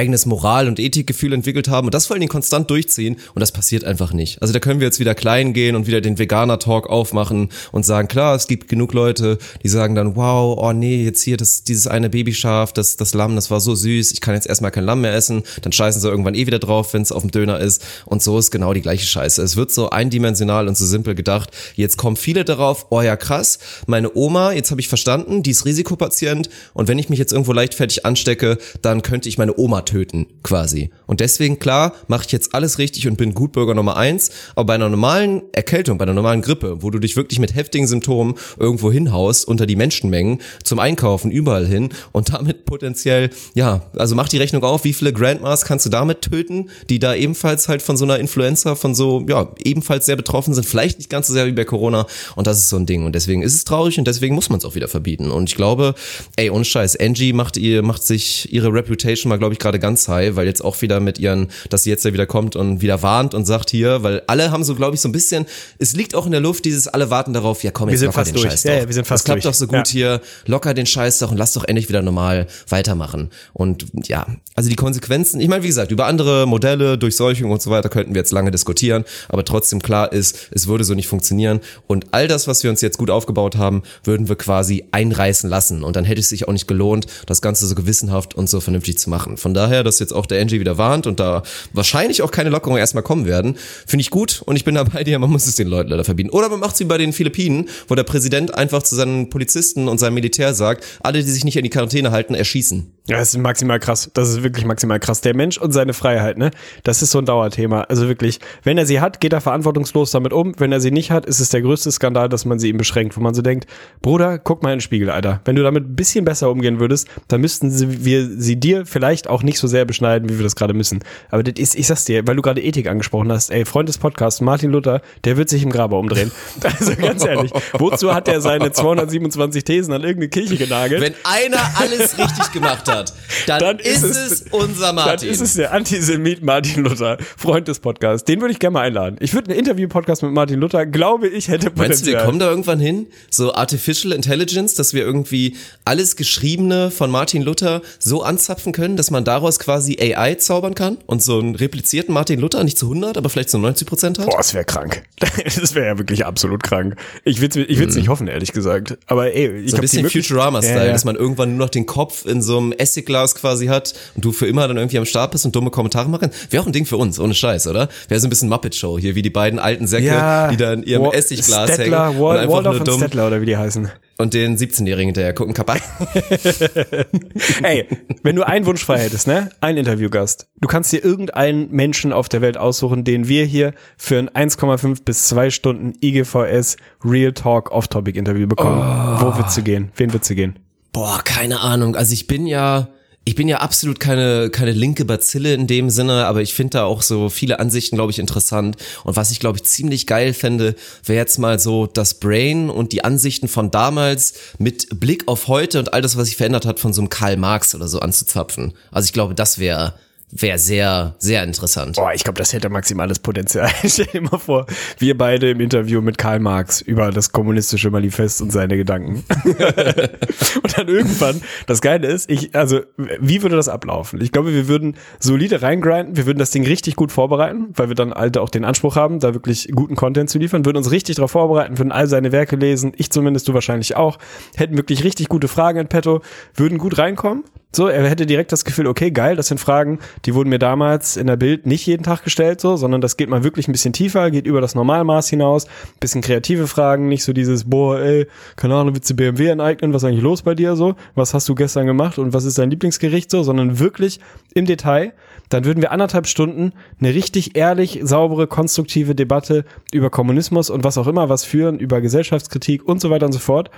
eigenes Moral- und Ethikgefühl entwickelt haben und das vor allen Dingen konstant durchziehen und das passiert einfach nicht. Also da können wir jetzt wieder klein gehen und wieder den Veganer-Talk aufmachen und sagen, klar, es gibt genug Leute, die sagen dann, wow, oh nee, jetzt hier das, dieses eine Babyschaf, das, das Lamm, das war so süß, ich kann jetzt erstmal kein Lamm mehr essen, dann scheißen sie irgendwann eh wieder drauf, wenn es auf dem Döner ist und so ist genau die gleiche Scheiße. Es wird so eindimensional und so simpel gedacht. Jetzt kommen viele darauf, oh ja krass, meine Oma, jetzt habe ich verstanden, die ist Risikopatient und wenn ich mich jetzt irgendwo leichtfertig anstecke, dann könnte ich meine Oma töten, quasi. Und deswegen, klar, mache ich jetzt alles richtig und bin Gutbürger Nummer eins, aber bei einer normalen Erkältung, bei einer normalen Grippe, wo du dich wirklich mit heftigen Symptomen irgendwo hinhaust, unter die Menschenmengen, zum Einkaufen, überall hin und damit potenziell, ja, also mach die Rechnung auf, wie viele Grandmas kannst du damit töten, die da ebenfalls halt von so einer Influenza, von so, ja, ebenfalls sehr betroffen sind, vielleicht nicht ganz so sehr wie bei Corona. Und das ist so ein Ding. Und deswegen ist es traurig und deswegen muss man es auch wieder verbieten. Und ich glaube, ey, ohne Scheiß, Angie macht ihr, macht sich ihre Reputation mal, glaube ich, gerade ganz high, weil jetzt auch wieder mit ihren, dass sie jetzt ja wieder kommt und wieder warnt und sagt hier, weil alle haben so, glaube ich, so ein bisschen, es liegt auch in der Luft, dieses alle warten darauf, ja komm, jetzt locker fast den durch. Scheiß Ja, doch. ja, wir sind fast das klappt durch. doch so gut Ja. hier, locker den Scheiß doch und lass doch endlich wieder normal weitermachen. Und ja, also die Konsequenzen, ich meine, wie gesagt, über andere Modelle, Durchseuchung und so weiter könnten wir jetzt lange diskutieren, aber trotzdem klar ist, es würde so nicht funktionieren und all das, was wir uns jetzt gut aufgebaut haben, würden wir quasi einreißen lassen und dann hätte es sich auch nicht gelohnt, das Ganze so gewissenhaft und so vernünftig zu machen. Von daher, dass jetzt auch der Angie wieder warnt und da wahrscheinlich auch keine Lockerungen erstmal kommen werden, finde ich gut und ich bin da bei dir, man muss es den Leuten leider verbieten. Oder man macht es wie bei den Philippinen, wo der Präsident einfach zu seinen Polizisten und seinem Militär sagt, alle, die sich nicht an die Quarantäne halten, erschießen. Ja, das ist maximal krass. Das ist wirklich maximal krass. Der Mensch und seine Freiheit, ne? Das ist so ein Dauerthema. Also wirklich, wenn er sie hat, geht er verantwortungslos damit um. Wenn er sie nicht hat, ist es der größte Skandal, dass man sie ihm beschränkt, wo man so denkt, Bruder, guck mal in den Spiegel, Alter. Wenn du damit ein bisschen besser umgehen würdest, dann müssten sie, wir sie dir vielleicht auch nicht so sehr beschneiden, wie wir das gerade müssen. Aber das ist, ich sag's dir, weil du gerade Ethik angesprochen hast, ey, Freund des Podcasts, Martin Luther, der wird sich im Grabe umdrehen. Also ganz ehrlich, wozu hat er seine 227 Thesen an irgendeine Kirche genagelt? Wenn einer alles richtig gemacht hat, dann, Dann ist, ist es, es- unser Martin. Dann ist es der Antisemit Martin Luther, Freund des Podcasts. Den würde ich gerne mal einladen. Ich würde einen Interview-Podcast mit Martin Luther, glaube ich, hätte Potenzial. Meinst du, wir kommen da irgendwann hin? So Artificial Intelligence, dass wir irgendwie alles Geschriebene von Martin Luther so anzapfen können, dass man daraus quasi AI zaubern kann und so einen replizierten Martin Luther nicht zu 100, aber vielleicht zu 90 Prozent hat? Boah, das wäre krank. Das wäre ja wirklich absolut krank. Ich will ich will's nicht hoffen, ehrlich gesagt. Aber ey, ich Mhm. So ein bisschen Futurama-Style, Ja, ja. dass man irgendwann nur noch den Kopf in so einem Essigglas quasi hat und du für immer dann irgendwie am Start bist und dumme Kommentare machen. Wäre auch ein Ding für uns, ohne Scheiß, oder? Wäre so ein bisschen Muppet-Show hier, wie die beiden alten Säcke, ja, die da in ihrem Essigglas Stettler, hängen Wal und einfach Waldorf nur dumm Stettler oder wie die heißen. Und den 17-Jährigen hinterher gucken, Kappa. Ey, wenn du einen Wunsch frei hättest, ne? Ein Interviewgast. Du kannst dir irgendeinen Menschen auf der Welt aussuchen, den wir hier für ein 1,5 bis 2 Stunden IGVS Real Talk Off-Topic Interview bekommen. Oh. Wo wird's du gehen? Wen wird's du gehen? Boah, keine Ahnung. Also ich bin ja, ich bin ja absolut keine, keine linke Bazille in dem Sinne, aber ich finde da auch so viele Ansichten, glaube ich, interessant. Und was ich, glaube ich, ziemlich geil fände, wäre jetzt mal so das Brain und die Ansichten von damals mit Blick auf heute und all das, was sich verändert hat, von so einem Karl Marx oder so anzuzapfen. Also ich glaube, das wäre wäre sehr, sehr interessant. Boah, ich glaube, das hätte maximales Potenzial. Stell dir mal vor, wir beide im Interview mit Karl Marx über das kommunistische Manifest und seine Gedanken. und dann irgendwann, das Geile ist, ich, also, wie würde das ablaufen? Ich glaube, wir würden solide reingrinden, wir würden das Ding richtig gut vorbereiten, weil wir dann alte auch den Anspruch haben, da wirklich guten Content zu liefern, würden uns richtig darauf vorbereiten, würden all seine Werke lesen, ich zumindest, du wahrscheinlich auch, hätten wirklich richtig gute Fragen in petto, würden gut reinkommen. So, er hätte direkt das Gefühl, okay, geil, das sind Fragen, die wurden mir damals in der Bild nicht jeden Tag gestellt, so, sondern das geht mal wirklich ein bisschen tiefer, geht über das Normalmaß hinaus, bisschen kreative Fragen, nicht so dieses, boah, ey, keine Ahnung, willst du BMW aneignen, was ist eigentlich los bei dir, so, was hast du gestern gemacht und was ist dein Lieblingsgericht, so, sondern wirklich im Detail, dann würden wir anderthalb Stunden eine richtig ehrlich, saubere, konstruktive Debatte über Kommunismus und was auch immer was führen, über Gesellschaftskritik und so weiter und so fort.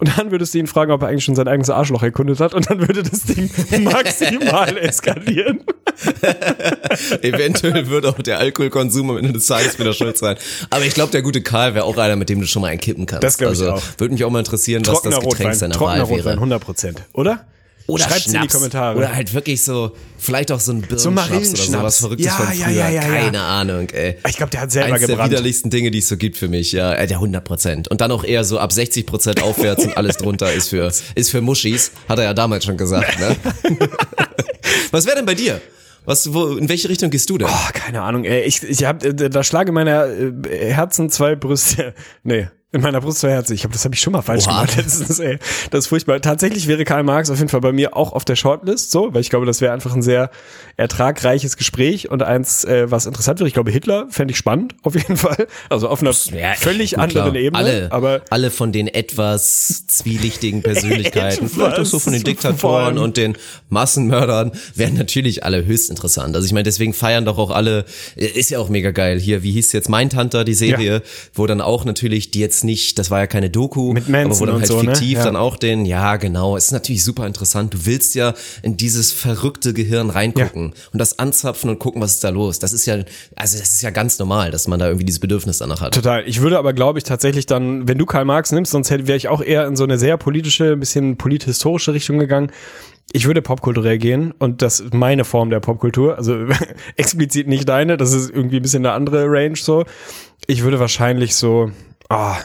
Und dann würdest du ihn fragen, ob er eigentlich schon sein eigenes Arschloch erkundet hat. Und dann würde das Ding maximal eskalieren. Eventuell wird auch der Alkoholkonsum am Ende des Tages wieder schuld sein. Aber ich glaube, der gute Karl wäre auch einer, mit dem du schon mal einen kippen kannst. Das glaub ich also, auch. Würde mich auch mal interessieren, was Trockener das Getränk Rotwein, seiner trockener Wahl Rotwein, wäre. 100 Prozent, oder? Oder Schreibt's in die Schnaps. Kommentare. Oder halt wirklich so, vielleicht auch so ein So Birnenschnaps oder Marillenschnaps. sowas Verrücktes Ja, von früher. ja, ja. Keine Ahnung, ey. Ich glaube, der hat selber Eins der gebrannt. widerlichsten Dinge, die es so gibt für mich, ja. Der 100 Prozent. Und dann auch eher so ab 60 Prozent aufwärts und alles drunter ist für, ist für Muschis. Hat er ja damals schon gesagt, ne? Was wäre denn bei dir? Was, wo, in welche Richtung gehst du denn? Oh, keine Ahnung, ey. Ich, ich hab, äh, da schlage meiner äh, Herzen zwei Brüste. Nee. In meiner Brust zwei Herzen. Ich glaube, das habe ich schon mal falsch Oha. gemacht letztens, ey. Das ist furchtbar. Tatsächlich wäre Karl Marx auf jeden Fall bei mir auch auf der Shortlist, so, weil ich glaube, das wäre einfach ein sehr ertragreiches Gespräch und eins, äh, was interessant wäre. Ich glaube, Hitler fände ich spannend, auf jeden Fall. Also auf einer Ja, völlig gut, anderen klar. Ebene. Alle, aber alle von den etwas zwielichtigen Persönlichkeiten, vielleicht auch so von den Diktatoren und den Massenmördern, wären natürlich alle höchst interessant. Also ich meine, deswegen feiern doch auch alle, ist ja auch mega geil. Hier, wie hieß jetzt Mein Tante, die Serie, wo dann auch natürlich, die jetzt nicht, das war ja keine Doku, Mit Manson aber und halt so, ne? fiktiv Ja. dann auch den, ja genau, es ist natürlich super interessant. Du willst ja in dieses verrückte Gehirn reingucken und das anzapfen und gucken, was ist da los. Das ist ja, also das ist ja ganz normal, dass man da irgendwie dieses Bedürfnis danach hat. Total. Ich würde aber, glaube ich, tatsächlich dann, wenn du Karl Marx nimmst, sonst hätte- wäre ich auch eher in so eine sehr politische, ein bisschen polithistorische Richtung gegangen. Ich würde popkulturell gehen und das ist meine Form der Popkultur. Also explizit nicht deine, das ist irgendwie ein bisschen eine andere Range so. Ich würde wahrscheinlich so, ah,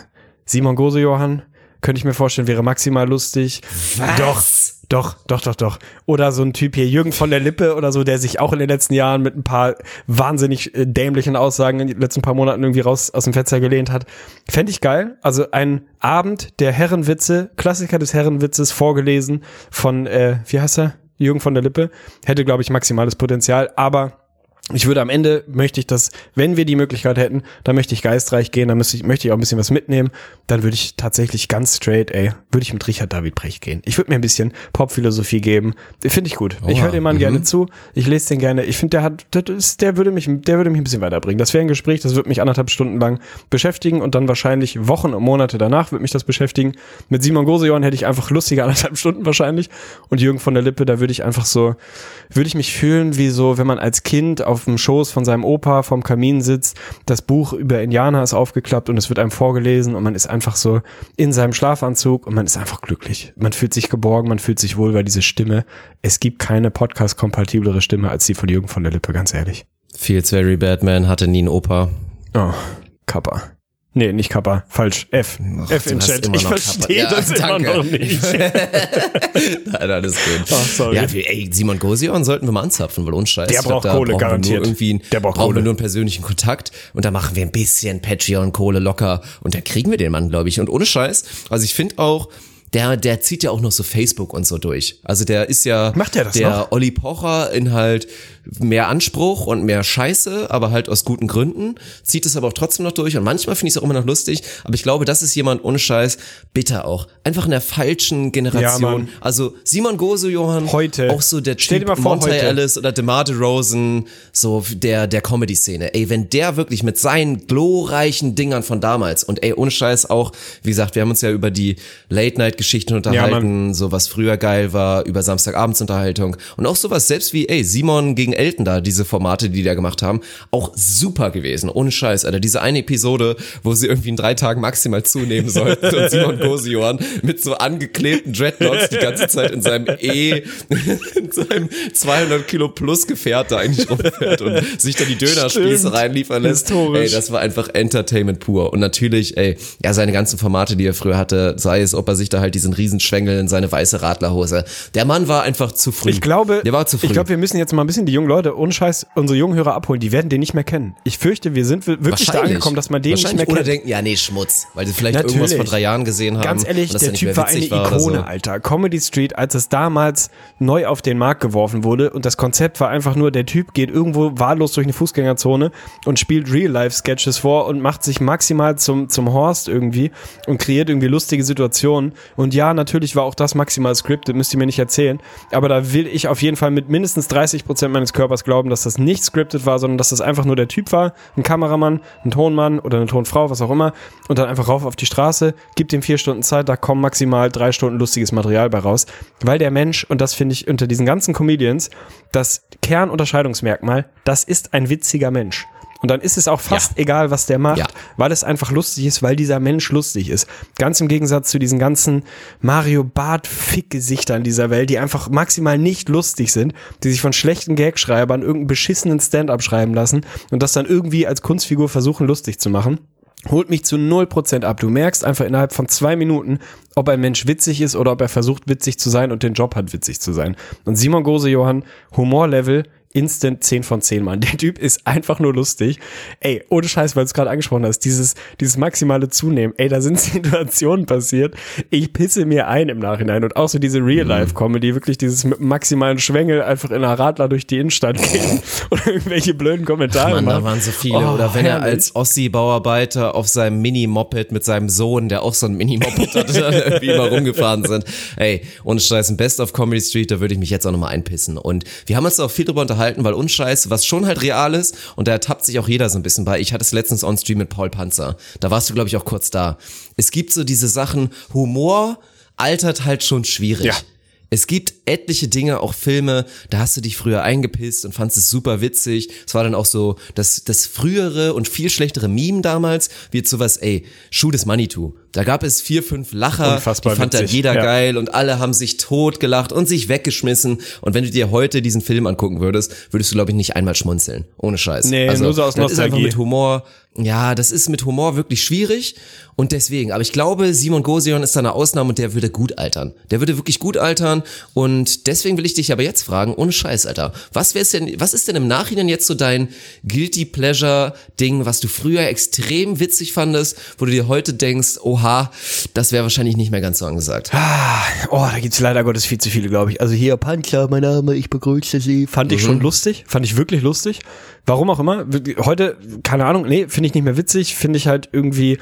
Simon Gose Johann, könnte ich mir vorstellen, wäre maximal lustig. Doch, doch, doch, doch, doch. Oder so ein Typ hier, Jürgen von der Lippe oder so, der sich auch in den letzten Jahren mit ein paar wahnsinnig äh, dämlichen Aussagen in den letzten paar Monaten irgendwie raus aus dem Fenster gelehnt hat. Fände ich geil. Also ein Abend der Herrenwitze, Klassiker des Herrenwitzes, vorgelesen von, äh, wie heißt er? Jürgen von der Lippe. Hätte, glaube ich, maximales Potenzial, aber ich würde am Ende, möchte ich das, wenn wir die Möglichkeit hätten, dann möchte ich geistreich gehen, dann müsste ich, möchte ich auch ein bisschen was mitnehmen, dann würde ich tatsächlich ganz straight, ey, würde ich mit Richard David Brecht gehen. Ich würde mir ein bisschen Popphilosophie geben. Finde ich gut. ich Oha, höre dem Mann mhm. gerne zu, ich lese den gerne. Ich finde, der hat, ist, der würde mich, der würde mich ein bisschen weiterbringen. Das wäre ein Gespräch, das würde mich anderthalb Stunden lang beschäftigen und dann wahrscheinlich Wochen und Monate danach würde mich das beschäftigen. Mit Simon Gosejohn hätte ich einfach lustige anderthalb Stunden wahrscheinlich und Jürgen von der Lippe, da würde ich einfach so, würde ich mich fühlen wie so, wenn man als Kind auf dem Schoß von seinem Opa vom Kamin sitzt, das Buch über Indianer ist aufgeklappt und es wird einem vorgelesen und man ist einfach so in seinem Schlafanzug und man ist einfach glücklich. Man fühlt sich geborgen, man fühlt sich wohl, weil diese Stimme, es gibt keine Podcast-kompatiblere Stimme als die von Jürgen von der Lippe, ganz ehrlich. Feels very Batman hatte nie einen Opa. Oh, Kappa. Nee, nicht Kappa, falsch. F. F du in hast Chat. immer Ich noch verstehe Kappa. Ja, das immer noch nicht. Nein, alles gut. Ach, sorry. Ja, ey, Simon Gosion sollten wir mal anzapfen, weil uns scheiß. Der glaub, braucht da Kohle, garantiert. Irgendwie, Der braucht brauchen Kohle. wir nur einen persönlichen Kontakt und da machen wir ein bisschen Patreon-Kohle locker und da kriegen wir den Mann, glaube ich. Und ohne Scheiß, also ich finde auch, der, der zieht ja auch noch so Facebook und so durch. Also der ist ja Macht der das der noch? Olli Pocher in halt mehr Anspruch und mehr Scheiße, aber halt aus guten Gründen. Zieht es aber auch trotzdem noch durch und manchmal finde ich es auch immer noch lustig. Aber ich glaube, das ist jemand ohne Scheiß, bitter auch. Einfach in der falschen Ja, Generation. Mann. also Simon Gose, Johann, Heute. auch so der Typ Monty heute. Ellis oder DeMar DeRozan, so der, der Comedy-Szene. Ey, wenn der wirklich mit seinen glorreichen Dingern von damals und ey, ohne Scheiß auch, wie gesagt, wir haben uns ja über die Late-Night-Geschichten unterhalten, so was früher geil war, über Samstagabendsunterhaltung und auch sowas selbst wie, ey, Simon gegen Elton da, diese Formate, die die da gemacht haben, auch super gewesen, ohne Scheiß, Alter. Diese eine Episode, wo sie irgendwie in drei Tagen maximal zunehmen sollten und Simon Gosejohann mit so angeklebten Dreadlocks die ganze Zeit in seinem E, in seinem 200 Kilo plus Gefährt da eigentlich rumfährt und sich da die Dönerspieße reinliefern lässt. Historisch. Ey, das war einfach Entertainment pur. Und natürlich, ey, ja, seine ganzen Formate, die er früher hatte, sei es, ob er sich da halt diesen Riesenschwengel in seine weiße Radlerhose. Der Mann war einfach zu früh. Ich glaube, der war zu früh. ich glaube, wir müssen jetzt mal ein bisschen die jungen Leute, ohne Scheiß, unsere jungen Hörer abholen. Die werden den nicht mehr kennen. Ich fürchte, wir sind wirklich da angekommen, dass man den nicht mehr Oder kennt. denken, ja, nee, Schmutz. Weil sie vielleicht Natürlich. irgendwas vor drei Jahren gesehen haben. Ganz ehrlich, der Typ war eine war oder Ikone, so. Alter. Comedy Street, als es damals neu auf den Markt geworfen wurde und das Konzept war einfach nur, der Typ geht irgendwo wahllos durch eine Fußgängerzone und spielt Real-Life-Sketches vor und macht sich maximal zum, zum Horst irgendwie und kreiert irgendwie lustige Situationen. Und ja, natürlich war auch das maximal scripted, müsst ihr mir nicht erzählen. Aber da will ich auf jeden Fall mit mindestens 30 Prozent meines Körpers glauben, dass das nicht scripted war, sondern dass das einfach nur der Typ war, ein Kameramann, ein Tonmann oder eine Tonfrau, was auch immer, und dann einfach rauf auf die Straße, gibt ihm vier Stunden Zeit, da kommen maximal drei Stunden lustiges Material bei raus. Weil der Mensch, und das finde ich unter diesen ganzen Comedians, das Kernunterscheidungsmerkmal, das ist ein witziger Mensch. Und dann ist es auch fast egal, was der macht, Ja. weil es einfach lustig ist, weil dieser Mensch lustig ist. Ganz im Gegensatz zu diesen ganzen Mario Bart Fick-Gesichtern dieser Welt, die einfach maximal nicht lustig sind, die sich von schlechten Gagschreibern irgendeinen beschissenen Stand-up schreiben lassen und das dann irgendwie als Kunstfigur versuchen lustig zu machen. holt mich zu 0% ab. Du merkst einfach innerhalb von zwei Minuten, ob ein Mensch witzig ist oder ob er versucht, witzig zu sein und den Job hat, witzig zu sein. Und Simon Gose Johann, Humorlevel instant 10 von 10, Mann. Der Typ ist einfach nur lustig. Ey, ohne Scheiß, weil du es gerade angesprochen hast, dieses, dieses maximale Zunehmen. Ey, da sind Situationen passiert. Ich pisse mir ein im Nachhinein. Und auch so diese Real-Life-Comedy, wirklich dieses mit maximalen Schwengel einfach in einer Radler durch die Innenstadt gehen oder irgendwelche blöden Kommentare Mann, da machen. waren so viele. Oh, Oder wenn er herrlich. als Ossi-Bauarbeiter auf seinem Mini-Moped mit seinem Sohn, der auch so ein Mini-Moped hatte, dann irgendwie immer rumgefahren sind. Ey, ohne Scheiß, ein Best of Comedy Street, da würde ich mich jetzt auch nochmal einpissen. Und wir haben uns auch viel drüber unterhalten, weil Unscheiß, was schon halt real ist, und da ertappt sich auch jeder so ein bisschen bei. Ich hatte es letztens on Stream mit Paul Panzer. Da warst du, glaube ich, auch kurz da. Es gibt so diese Sachen, Humor altert halt schon schwierig. Ja. Es gibt etliche Dinge, auch Filme, da hast du dich früher eingepisst und fandst es super witzig. Es war dann auch so das, das frühere und viel schlechtere Meme damals, wie jetzt sowas, ey, Schuh des Manitou. Da gab es vier, fünf Lacher, Unfassbar die fand dann witzig, jeder ja. geil und alle haben sich totgelacht und sich weggeschmissen. Und wenn du dir heute diesen Film angucken würdest, würdest du, glaube ich, nicht einmal schmunzeln. Ohne Scheiß. Also, Nee, nur so aus das ist einfach mit Humor, ja, das ist mit Humor wirklich schwierig und deswegen, aber ich glaube, Simon Gosion ist da eine Ausnahme und der würde gut altern. Der würde wirklich gut altern und deswegen will ich dich aber jetzt fragen, ohne Scheiß, Alter, was wär's denn, was ist denn im Nachhinein jetzt so dein Guilty Pleasure Ding, was du früher extrem witzig fandest, wo du dir heute denkst, oha, das wäre wahrscheinlich nicht mehr ganz so angesagt. Oh, da gibt's leider Gottes viel zu viele, glaube ich. Also hier, Panzer, mein Name, ich begrüße Sie. Fand ich schon lustig, fand ich wirklich lustig. Warum auch immer. Heute, keine Ahnung, nee, finde ich nicht mehr witzig, finde ich halt irgendwie,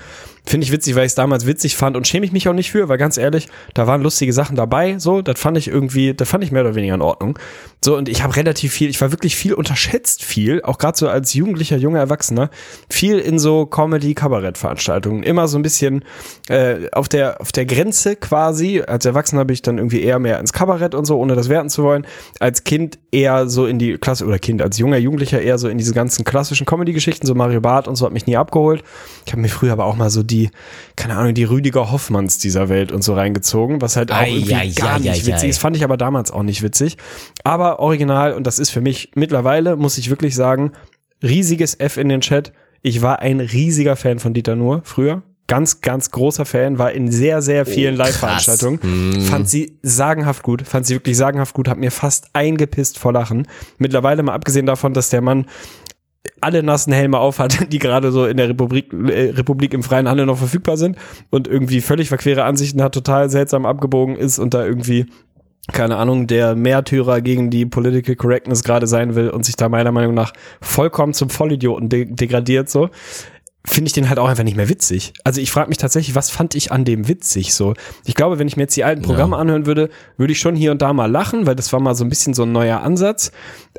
finde ich witzig, weil ich es damals witzig fand und schäme ich mich auch nicht für, weil ganz ehrlich, da waren lustige Sachen dabei, so, das fand ich irgendwie, das fand ich mehr oder weniger in Ordnung. So, und ich habe relativ viel, ich war wirklich viel unterschätzt viel, auch gerade so als jugendlicher, junger Erwachsener, viel in so Comedy-Kabarett-Veranstaltungen. Immer so ein bisschen äh, auf, der, auf der Grenze quasi. Als Erwachsener bin ich dann irgendwie eher mehr ins Kabarett und so, ohne das werten zu wollen. Als Kind eher so in die Klasse, oder Kind, als junger Jugendlicher eher so in diese ganzen klassischen Comedy-Geschichten, so Mario Barth und so hat mich nie abgeholt. Ich habe mir früher aber auch mal so die, keine Ahnung, die Rüdiger Hoffmanns dieser Welt und so reingezogen, was halt auch Ei, irgendwie ei, gar ei, nicht witzig ist. Fand ich aber damals auch nicht witzig. Aber original, und das ist für mich mittlerweile, muss ich wirklich sagen, riesiges F in den Chat. Ich war ein riesiger Fan von Dieter Nuhr früher. Ganz, ganz großer Fan, war in sehr, sehr vielen Live-Veranstaltungen. Fand sie sagenhaft gut, fand sie wirklich sagenhaft gut, hab mir fast eingepisst vor Lachen. Mittlerweile mal abgesehen davon, dass der Mann alle nassen Helme aufhat, die gerade so in der Republik, äh, Republik im freien Handel noch verfügbar sind und irgendwie völlig verquere Ansichten hat, total seltsam abgebogen ist und da irgendwie keine Ahnung, der Märtyrer gegen die Political Correctness gerade sein will und sich da meiner Meinung nach vollkommen zum Vollidioten de degradiert so finde ich den halt auch einfach nicht mehr witzig. Also ich frage mich tatsächlich, was fand ich an dem witzig so? Ich glaube, wenn ich mir jetzt die alten Programme anhören würde, würde ich schon hier und da mal lachen, weil das war mal so ein bisschen so ein neuer Ansatz.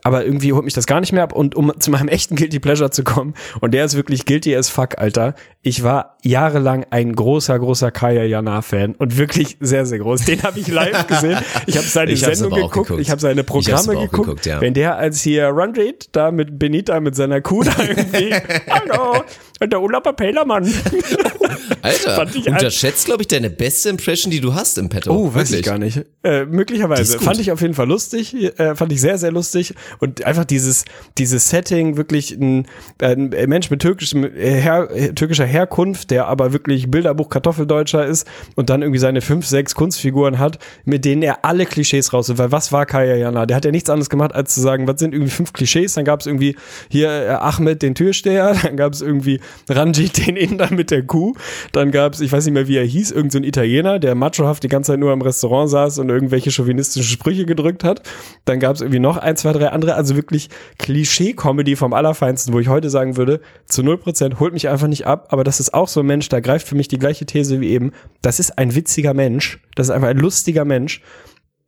Aber irgendwie holt mich das gar nicht mehr ab. Und um zu meinem echten Guilty Pleasure zu kommen, und der ist wirklich guilty as fuck, Alter. Ich war jahrelang ein großer, großer Kaya Jana-Fan und wirklich sehr, sehr groß. Den habe ich live gesehen. Ich habe seine Ich Sendung geguckt, geguckt. ich habe seine Programme geguckt. geguckt, ja. Wenn der als hier Run Rate da mit Benita mit seiner Kuh da irgendwie, hallo, der Urlauber Pellermann. Alter, Fand ich unterschätzt, glaube ich, deine beste Impression, die du hast im Petto. Oh, weiß ich Wirklich. gar nicht. Äh, möglicherweise. Fand ich auf jeden Fall lustig. Äh, fand ich sehr, sehr lustig. Und einfach dieses, dieses Setting, wirklich ein, ein Mensch mit türkischem, äh, her, äh, türkischer Herkunft, der aber wirklich Bilderbuch Kartoffeldeutscher ist und dann irgendwie seine fünf, sechs Kunstfiguren hat, mit denen er alle Klischees raus Weil was war Kaya Jana? Der hat ja nichts anderes gemacht, als zu sagen, was sind irgendwie fünf Klischees? Dann gab es irgendwie hier äh, Ahmed, den Türsteher, dann gab es irgendwie Ranjit, den Inder mit der Kuh, dann gab es, ich weiß nicht mehr, wie er hieß, irgendein so ein Italiener, der machohaft die ganze Zeit nur im Restaurant saß und irgendwelche chauvinistischen Sprüche gedrückt hat. Dann gab es irgendwie noch ein, zwei, drei andere, also wirklich Klischee-Comedy vom Allerfeinsten, wo ich heute sagen würde, zu 0% holt mich einfach nicht ab, aber das ist auch so ein Mensch, da greift für mich die gleiche These wie eben. Das ist ein witziger Mensch, das ist einfach ein lustiger Mensch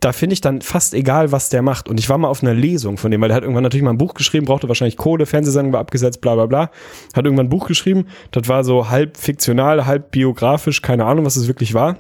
da finde ich dann fast egal, was der macht. Und ich war mal auf einer Lesung von dem, weil der hat irgendwann natürlich mal ein Buch geschrieben, brauchte wahrscheinlich Kohle, Fernsehsendung war abgesetzt, bla bla bla. Hat irgendwann ein Buch geschrieben, das war so halb fiktional, halb biografisch, keine Ahnung, was es wirklich war.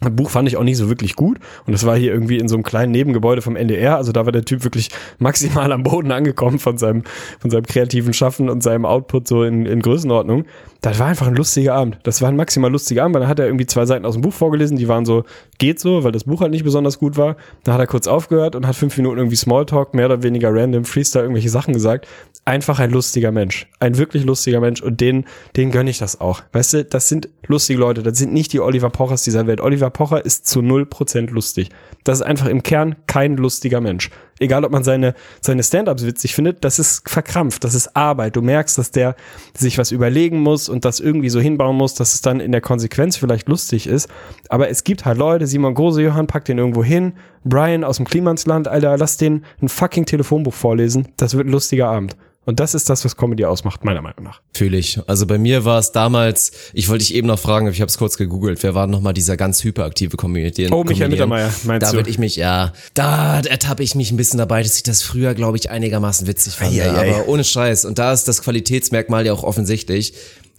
Das Buch fand ich auch nicht so wirklich gut und das war hier irgendwie in so einem kleinen Nebengebäude vom NDR, also da war der Typ wirklich maximal am Boden angekommen von seinem, von seinem kreativen Schaffen und seinem Output so in, in Größenordnung. Das war einfach ein lustiger Abend. Das war ein maximal lustiger Abend, weil dann hat er irgendwie zwei Seiten aus dem Buch vorgelesen, die waren so, geht so, weil das Buch halt nicht besonders gut war. Dann hat er kurz aufgehört und hat fünf Minuten irgendwie Smalltalk, mehr oder weniger random, Freestyle, irgendwelche Sachen gesagt. Einfach ein lustiger Mensch. Ein wirklich lustiger Mensch und den, den gönne ich das auch. Weißt du, das sind lustige Leute, das sind nicht die Oliver Pochers dieser Welt. Oliver Pocher ist zu null Prozent lustig. Das ist einfach im Kern kein lustiger Mensch. Egal, ob man seine, seine Stand-ups witzig findet, das ist verkrampft, das ist Arbeit. Du merkst, dass der sich was überlegen muss und das irgendwie so hinbauen muss, dass es dann in der Konsequenz vielleicht lustig ist. Aber es gibt halt Leute, Simon Gose, Johann, packt den irgendwo hin. Brian aus dem Klimansland, Alter, lass den ein fucking Telefonbuch vorlesen. Das wird ein lustiger Abend. Und das ist das, was Comedy ausmacht, meiner Meinung nach. Fühle ich. Also bei mir war es damals, ich wollte dich eben noch fragen, ich habe es kurz gegoogelt, wer war nochmal dieser ganz hyperaktive Comedian? Oh, Michael? Mittermeier, meinst Da du? würde ich mich, ja, da ertappe ich mich ein bisschen dabei, dass ich das früher, glaube ich, einigermaßen witzig fand. Ei, ei, ei. Aber ohne Scheiß. Und da ist das Qualitätsmerkmal ja auch offensichtlich.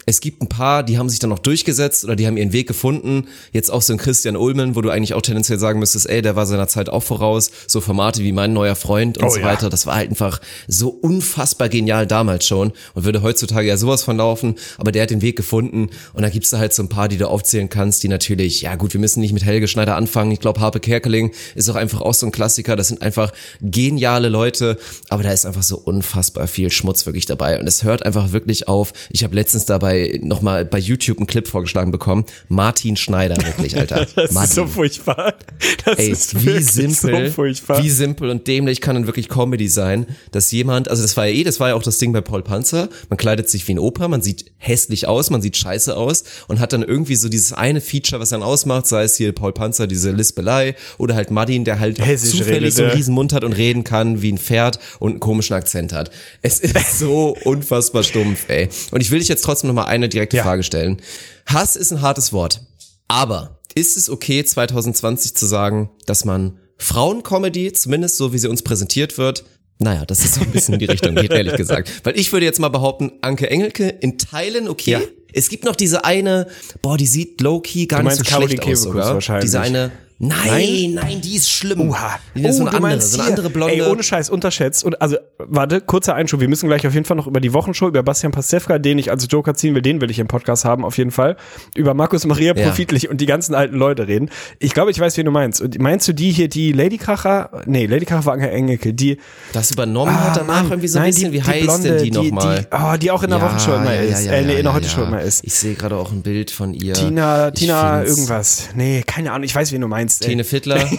Es gibt ein paar, die haben sich dann noch durchgesetzt oder die haben ihren Weg gefunden. Jetzt auch so ein Christian Ulmen, wo du eigentlich auch tendenziell sagen müsstest, ey, der war seiner Zeit auch voraus. So Formate wie mein neuer Freund und Oh so ja. weiter. Das war halt einfach so unfassbar genial damals schon und würde heutzutage ja sowas von laufen. Aber der hat den Weg gefunden und da gibt's da halt so ein paar, die du aufzählen kannst, die natürlich, ja gut, wir müssen nicht mit Helge Schneider anfangen. Ich glaube, Harpe Kerkeling ist auch einfach auch so ein Klassiker. Das sind einfach geniale Leute, aber da ist einfach so unfassbar viel Schmutz wirklich dabei und es hört einfach wirklich auf. Ich habe letztens dabei nochmal bei YouTube einen Clip vorgeschlagen bekommen. Martin Schneider, wirklich, Alter. Das Martin. ist so furchtbar. Das Ey, ist wie simpel, so furchtbar. wie simpel und dämlich kann dann wirklich Comedy sein, dass jemand, also das war ja eh, das war ja auch das Ding bei Paul Panzer, man kleidet sich wie ein Opa, man sieht hässlich aus, man sieht scheiße aus und hat dann irgendwie so dieses eine Feature, was dann ausmacht, sei es hier Paul Panzer, diese Lispelei oder halt Martin, der halt Hessisch zufällig redet, so einen riesen Mund hat und reden kann wie ein Pferd und einen komischen Akzent hat. Es ist so unfassbar stumpf, ey. Und ich will dich jetzt trotzdem noch mal eine direkte Ja. Frage stellen. Hass ist ein hartes Wort, aber ist es okay 2020 zu sagen, dass man Frauencomedy, zumindest so wie sie uns präsentiert wird, naja, das ist so ein bisschen in die Richtung geht, ehrlich gesagt. Weil ich würde jetzt mal behaupten, Anke Engelke in Teilen okay. Ja. Es gibt noch diese eine, boah, die sieht low-key gar Du nicht so Caroline schlecht aus wahrscheinlich. Diese eine, nein, nein, die ist schlimm. Uha. Die ist so Oh, eine du andere, meinst so eine andere Blonde. Ey, ohne Scheiß, unterschätzt. Und also, warte, kurzer Einschub. Wir müssen gleich auf jeden Fall noch über die Wochenshow, über Bastian Pastewka, den ich als Joker ziehen will, den will ich im Podcast haben, auf jeden Fall. Über Markus Maria Ja. Profitlich und die ganzen alten Leute reden. Ich glaube, ich weiß, wen du meinst. Und meinst du die hier, die Lady Kracher? Nee, Lady Kracher war Anke Engelke. Die, das übernommen hat danach Ah, Mann, irgendwie so ein nein, bisschen, die- wie die heißt Blonde, denn die, die- nochmal? die- oh, die auch in der Wochenshow immer ist. Äh, nee, in der Heute-Show immer ist. Ich sehe gerade auch ein Bild von ihr. Tina, Ich Tina, find's- irgendwas. Nee, keine Ahnung, ich weiß, wen du meinst. Ey. Tine Fittler.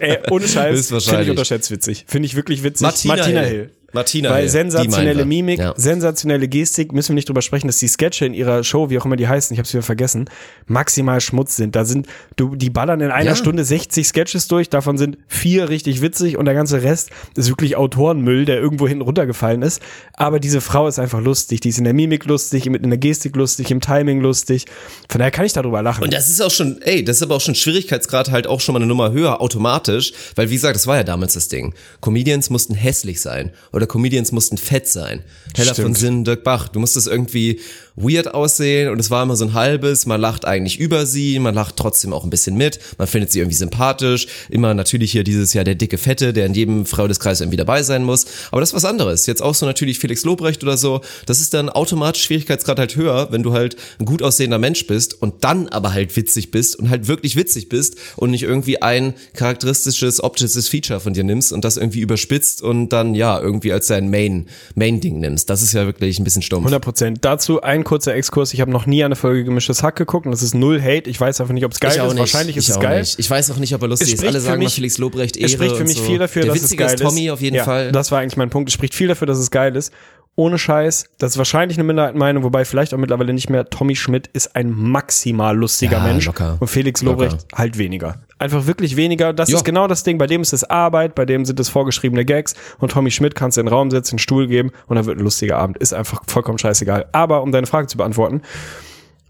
Ey, ohne Scheiß, finde ich unterschätzt witzig. Finde ich wirklich witzig. Martina Hill. Hill. Martina Weil sensationelle. Mimik, Ja. sensationelle Gestik, müssen wir nicht drüber sprechen, dass die Sketche in ihrer Show, wie auch immer die heißen, ich habe es wieder vergessen, maximal Schmutz sind. Da sind, du, die ballern in einer Ja. Stunde 60 Sketches durch, davon sind vier richtig witzig und der ganze Rest ist wirklich Autorenmüll, der irgendwo hinten runtergefallen ist. Aber diese Frau ist einfach lustig, die ist in der Mimik lustig, in der Gestik lustig, im Timing lustig. Von daher kann ich darüber lachen. Und das ist auch schon, ey, das ist aber auch schon Schwierigkeitsgrad halt auch schon mal eine Nummer höher automatisch, weil wie gesagt, das war ja damals das Ding. Comedians mussten hässlich sein oder Comedians mussten fett sein. Heller von Stimmt. Sinn, Dirk Bach, du musstest irgendwie weird aussehen und es war immer so ein halbes, man lacht eigentlich über sie, man lacht trotzdem auch ein bisschen mit, man findet sie irgendwie sympathisch, immer natürlich hier dieses Jahr der dicke Fette, der in jedem Freundeskreis irgendwie dabei sein muss, aber das ist was anderes. Jetzt auch so natürlich Felix Lobrecht oder so, das ist dann automatisch Schwierigkeitsgrad halt höher, wenn du halt ein gut aussehender Mensch bist und dann aber halt witzig bist und halt wirklich witzig bist und nicht irgendwie ein charakteristisches optisches Feature von dir nimmst und das irgendwie überspitzt und dann ja irgendwie als dein Main Main Ding nimmst. Das ist ja wirklich ein bisschen stumpf. 100 Prozent. Dazu ein kurzer Exkurs. Ich habe noch nie eine Folge gemischtes Hack geguckt und das ist null Hate. Ich weiß einfach nicht, ob es geil ist. nicht. Wahrscheinlich ist ich es geil. Nicht. Ich weiß auch nicht, ob er lustig Es ist. spricht Alle sagen mal mich- Felix Lobrecht Ehre Es spricht für mich so. viel dafür, Der dass es geil ist Tommy auf jeden ja, Fall. Das war eigentlich mein Punkt. Es spricht viel dafür, dass es geil ist. Ohne Scheiß, das ist wahrscheinlich eine Minderheitenmeinung, wobei vielleicht auch mittlerweile nicht mehr. Tommy Schmidt ist ein maximal lustiger Ja, Mensch locker. und Felix Locker. Lobrecht halt weniger. Einfach wirklich weniger. Das Ja. ist genau das Ding. Bei dem ist es Arbeit, bei dem sind es vorgeschriebene Gags und Tommy Schmidt kannst du in den Raum setzen, einen Stuhl geben und dann wird ein lustiger Abend. Ist einfach vollkommen scheißegal. Aber um deine Frage zu beantworten,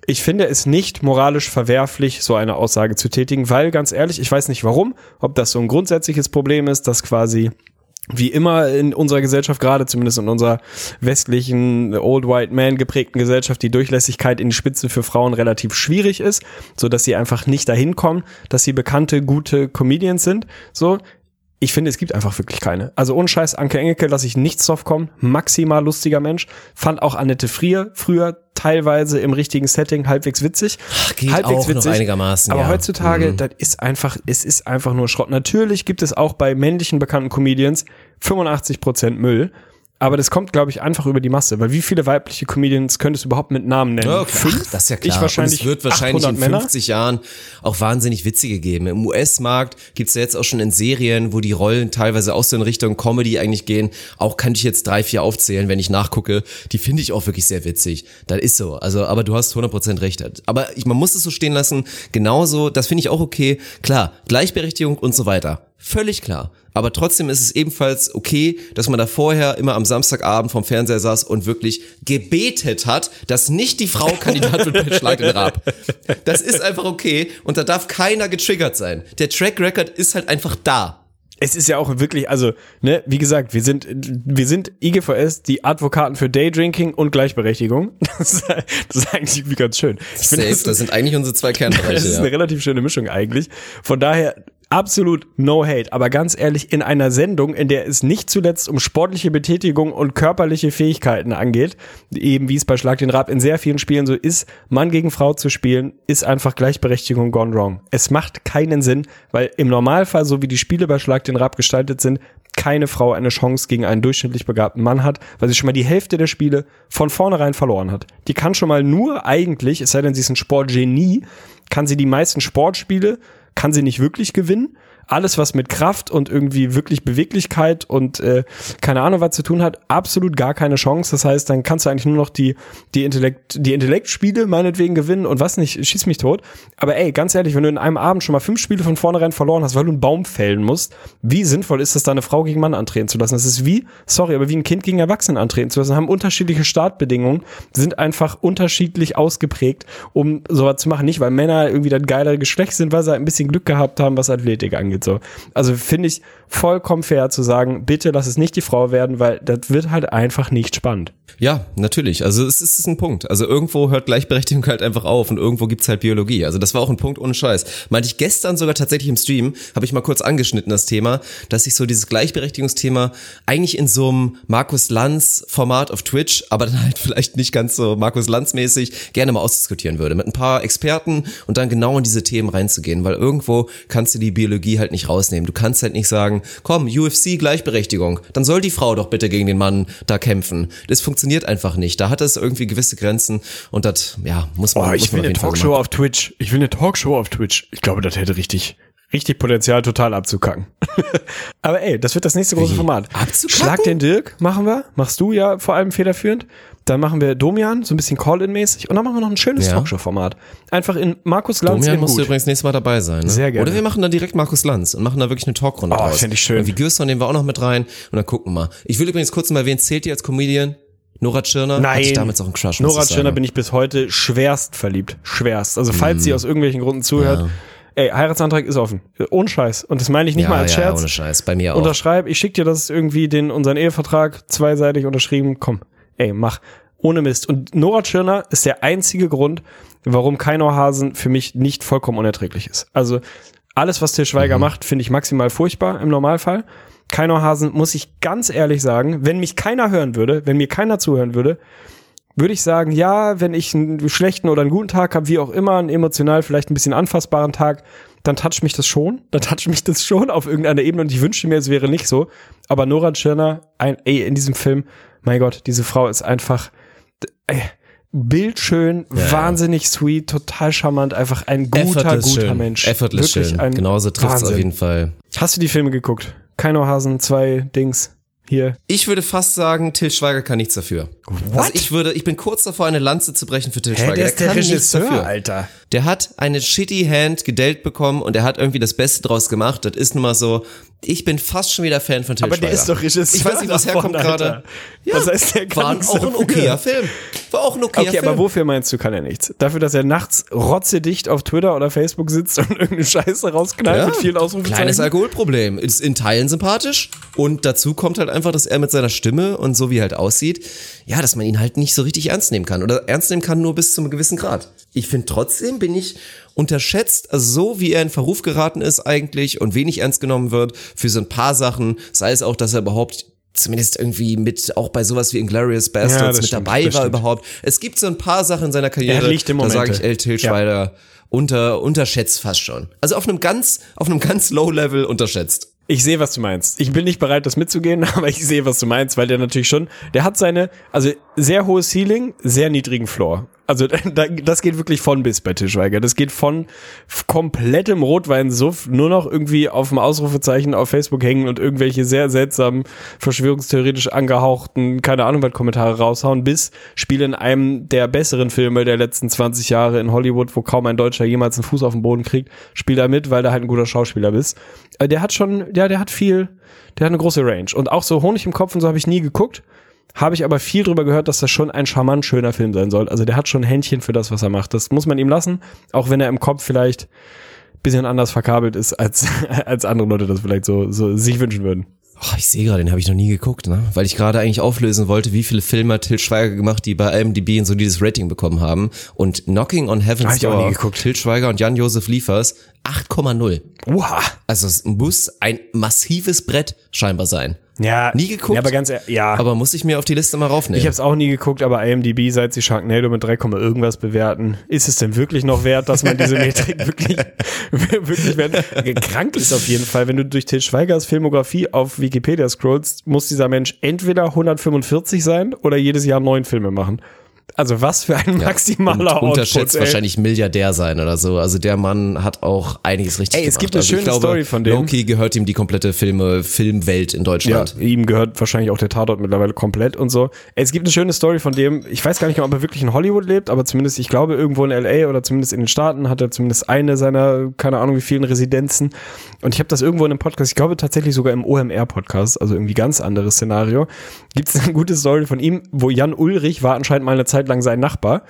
ich finde es nicht moralisch verwerflich, so eine Aussage zu tätigen, weil ganz ehrlich, ich weiß nicht warum, ob das so ein grundsätzliches Problem ist, dass quasi wie immer in unserer Gesellschaft, gerade zumindest in unserer westlichen Old White Man geprägten Gesellschaft, die Durchlässigkeit in die Spitze für Frauen relativ schwierig ist, so dass sie einfach nicht dahin kommen, dass sie bekannte, gute Comedians sind. So, ich finde, es gibt einfach wirklich keine. Also ohne Scheiß, Anke Engelke lasse ich nichts drauf kommen. Maximal lustiger Mensch. Fand auch Annette Frier früher teilweise im richtigen Setting halbwegs witzig. Ach, geht halbwegs auch noch einigermaßen, Aber ja. heutzutage, Mhm. das ist einfach, es ist einfach nur Schrott. Natürlich gibt es auch bei männlichen bekannten Comedians 85% Müll. Aber das kommt, glaube ich, einfach über die Masse. Weil wie viele weibliche Comedians könntest du überhaupt mit Namen nennen? Ja, klar, Fünf? das ist ja Ich klar. wahrscheinlich und es wird wahrscheinlich in 800 Männer. 50 Jahren auch wahnsinnig witzige geben. Im US-Markt gibt's ja jetzt auch schon in Serien, wo die Rollen teilweise auch so in Richtung Comedy eigentlich gehen. Auch kann ich jetzt drei, vier aufzählen, wenn ich nachgucke. Die finde ich auch wirklich sehr witzig. Das ist so. Also, aber du hast 100% recht. Aber ich, man muss es so stehen lassen. Genauso, das finde ich auch okay. Klar, Gleichberechtigung und so weiter. Völlig klar. Aber trotzdem ist es ebenfalls okay, dass man da vorher immer am Samstagabend vom Fernseher saß und wirklich gebetet hat, dass nicht die Frau Kandidat wird bei Schlag den Rab. Das ist einfach okay und da darf keiner getriggert sein. Der Track Record ist halt einfach da. Es ist ja auch wirklich, also, ne, wie gesagt, wir sind, wir sind IGVS, die Advokaten für Daydrinking und Gleichberechtigung. Das ist, das ist eigentlich irgendwie ganz schön. Ich finde, Safe, das sind eigentlich unsere zwei Kernbereiche. Das ist ja. eine relativ schöne Mischung eigentlich. Von daher absolut no hate. Aber ganz ehrlich, in einer Sendung, in der es nicht zuletzt um sportliche Betätigung und körperliche Fähigkeiten angeht, eben wie es bei Schlag den Rab in sehr vielen Spielen so ist, Mann gegen Frau zu spielen, ist einfach Gleichberechtigung gone wrong. Es macht keinen Sinn, weil im Normalfall, so wie die Spiele bei Schlag den Rab gestaltet sind, keine Frau eine Chance gegen einen durchschnittlich begabten Mann hat, weil sie schon mal die Hälfte der Spiele von vornherein verloren hat. Die kann schon mal nur eigentlich, es sei denn, sie ist ein Sportgenie, kann sie die meisten Sportspiele, kann sie nicht wirklich gewinnen. Alles, was mit Kraft und irgendwie wirklich Beweglichkeit und äh, keine Ahnung was zu tun hat, absolut gar keine Chance. Das heißt, dann kannst du eigentlich nur noch die, die, Intellekt, die Intellektspiele meinetwegen gewinnen und was nicht, schieß mich tot. Aber ey, ganz ehrlich, wenn du in einem Abend schon mal fünf Spiele von vornherein verloren hast, weil du einen Baum fällen musst, wie sinnvoll ist es, da eine Frau gegen Mann antreten zu lassen? Das ist wie, sorry, aber wie ein Kind gegen Erwachsenen antreten zu lassen. Haben unterschiedliche Startbedingungen, sind einfach unterschiedlich ausgeprägt, um sowas zu machen. Nicht, weil Männer irgendwie das geilere Geschlecht sind, weil sie halt ein bisschen Glück gehabt haben, was Athletik angeht. So. Also finde ich vollkommen fair zu sagen, bitte lass es nicht die Frau werden, weil das wird halt einfach nicht spannend. Ja, natürlich. Also es ist ein Punkt. Also irgendwo hört Gleichberechtigung halt einfach auf und irgendwo gibt's halt Biologie. Also das war auch ein Punkt ohne Scheiß. Meinte ich gestern sogar tatsächlich im Stream, habe ich mal kurz angeschnitten das Thema, dass ich so dieses Gleichberechtigungsthema eigentlich in so einem Markus Lanz Format auf Twitch, aber dann halt vielleicht nicht ganz so Markus Lanz mäßig, gerne mal ausdiskutieren würde. Mit ein paar Experten und dann genau in diese Themen reinzugehen, weil irgendwo kannst du die Biologie halt nicht rausnehmen. Du kannst halt nicht sagen, komm, UFC Gleichberechtigung, dann soll die Frau doch bitte gegen den Mann da kämpfen. Das funktioniert einfach nicht. Da hat es irgendwie gewisse Grenzen und das, ja, muss man, Oh, ich will eine Talkshow auf Twitch. Ich will eine Talkshow auf Twitch. Ich glaube, das hätte richtig, richtig Potenzial, total abzukacken. Aber ey, das wird das nächste große? Format. Abzukacken? Schlag den Dirk machen wir. Machst du ja vor allem federführend. Dann machen wir Domian, so ein bisschen Call-In-mäßig. Und dann machen wir noch ein schönes Ja. Talkshow-Format. Einfach in Markus Lanz Domian musst du übrigens nächstes Mal dabei sein. Ne? Sehr gerne. Oder wir machen dann direkt Markus Lanz und machen da wirklich eine Talkrunde Oh, draus. fänd ich schön. Und wie Gürson nehmen wir auch noch mit rein und dann gucken wir mal. Ich will übrigens kurz mal erwähnen, zählt ihr als Comedian? Nora Tschirner? Hatte ich Nein, damals auch einen Crush, Nora Tschirner bin ich bis heute schwerst verliebt. Schwerst. Also falls sie aus irgendwelchen Gründen zuhört, ey, Heiratsantrag ist offen. Ohne Scheiß. Und das meine ich nicht ja, mal als ja, Scherz. ohne Scheiß. Bei mir auch. unterschreib, ich schick dir das irgendwie den unseren Ehevertrag zweiseitig unterschrieben. Komm, ey, mach. Ohne Mist. Und Nora Tschirner ist der einzige Grund, warum Kaino Hasen für mich nicht vollkommen unerträglich ist. Also alles, was Til Schweiger macht, finde ich maximal furchtbar im Normalfall. Kaino Hasen muss ich ganz ehrlich sagen, wenn mich keiner hören würde, wenn mir keiner zuhören würde, würde ich sagen, ja, wenn ich einen schlechten oder einen guten Tag habe, wie auch immer, einen emotional vielleicht ein bisschen anfassbaren Tag, dann toucht mich das schon. Dann toucht mich das schon auf irgendeiner Ebene und ich wünschte mir, es wäre nicht so. Aber Nora Tschirner, ein, ey, in diesem Film, mein Gott, diese Frau ist einfach ey, bildschön, wahnsinnig sweet, total charmant, einfach ein guter, Effortless guter schön. Mensch. Effortless Wirklich schön. Genauso trifft es auf jeden Fall. Hast du die Filme geguckt? Keinohasen, zwei Dings. Hier. Ich würde fast sagen, Till Schweiger kann nichts dafür. Also ich würde, ich bin kurz davor, eine Lanze zu brechen für Till Schweiger. kann nichts dafür. Alter. der hat eine shitty Hand gedealt bekommen und er hat irgendwie das Beste draus gemacht. Das ist nun mal so. Ich bin fast schon wieder Fan von Till Aber der Schweiger. ist doch Regisseur Ich weiß nicht, was herkommt gerade. Ja, Was heißt, der kann war auch ein okayer Film. War auch ein okayer Okay, Film. aber wofür meinst du, kann er nichts? Dafür, dass er nachts rotzedicht auf Twitter oder Facebook sitzt und irgendeine Scheiße rausknallt mit vielen Ausrufezeichen? Kleines Alkoholproblem. Ist in Teilen sympathisch und dazu kommt halt einfach, dass er mit seiner Stimme und so wie er halt aussieht, ja, dass man ihn halt nicht so richtig ernst nehmen kann oder ernst nehmen kann nur bis zu einem gewissen Grad. Ich finde trotzdem bin ich unterschätzt, also so wie er in Verruf geraten ist eigentlich und wenig ernst genommen wird für so ein paar Sachen, sei es auch, dass er überhaupt zumindest irgendwie mit, auch bei sowas wie Inglourious Ja, Bastards das mit stimmt, dabei war stimmt. überhaupt. Es gibt so ein paar Sachen in seiner Karriere, Er da sage ich El Til Ja. Schweiger unter, unterschätzt fast schon. Also auf einem ganz, auf einem ganz low Level unterschätzt. Ich sehe, was du meinst. Ich bin nicht bereit, das mitzugehen, aber ich sehe, was du meinst, weil der natürlich schon, der hat seine, also sehr hohes Ceiling, sehr niedrigen Floor. Also da, das geht wirklich von bis bei Tischweiger. Das geht von komplettem Rotweinsuff nur noch irgendwie auf dem Ausrufezeichen auf Facebook hängen und irgendwelche sehr seltsamen, verschwörungstheoretisch angehauchten, keine Ahnung was Kommentare raushauen, bis Spiele in einem der besseren Filme der letzten 20 Jahre in Hollywood, wo kaum ein Deutscher jemals einen Fuß auf den Boden kriegt, spielt er mit, weil er halt ein guter Schauspieler ist. Äh, Der hat schon, ja, der hat viel, der hat eine große Range. Und auch so Honig im Kopf und so habe ich nie geguckt. Habe ich aber viel drüber gehört, dass das schon ein charmant schöner Film sein soll. Also der hat schon ein Händchen für das, was er macht. Das muss man ihm lassen, auch wenn er im Kopf vielleicht ein bisschen anders verkabelt ist, als, als andere Leute das vielleicht so, so sich wünschen würden. Oh, ich sehe gerade, den habe ich noch nie geguckt, ne? Weil ich gerade eigentlich auflösen wollte, wie viele Filme hat Till Schweiger gemacht, die bei IMDb ein solides Rating bekommen haben. Und Knocking on Heaven's ich auch Door, nie geguckt. Till Schweiger und Jan-Josef Liefers, 8,0. Uha. Also es muss ein massives Brett scheinbar sein. Ja. Nie geguckt? Ja, aber ganz ehrlich, ja. Aber muss ich mir auf die Liste mal raufnehmen. ich habe es auch nie geguckt, aber IMDb, seit sie Sharknado mit 3, irgendwas bewerten, ist es denn wirklich noch wert, dass man diese Metrik wirklich, wirklich wert? Krank ist auf jeden Fall, wenn du durch Til Schweigers Filmografie auf Wikipedia scrollst, muss dieser Mensch entweder 145 sein oder jedes Jahr neun Filme machen. Also was für ein maximaler und unterschätzt ey. wahrscheinlich Milliardär sein oder so. Also der Mann hat auch einiges richtig Ey, es gemacht. gibt eine also schöne glaube, Story von dem. Loki gehört ihm die komplette Filme, Filmwelt in Ja, Deutschland. ihm gehört wahrscheinlich auch der Tatort mittlerweile komplett und so. Es gibt eine schöne Story von dem, ich weiß gar nicht, ob er wirklich in Hollywood lebt, aber zumindest, ich glaube, irgendwo in LA oder zumindest in den Staaten hat er zumindest eine seiner, keine Ahnung wie vielen Residenzen. Und ich habe das irgendwo in einem Podcast, ich glaube tatsächlich sogar im OMR-Podcast, also irgendwie ganz anderes Szenario, gibt es eine gute Story von ihm, wo Jan Ulrich war anscheinend mal eine Zeit lang sein Nachbar.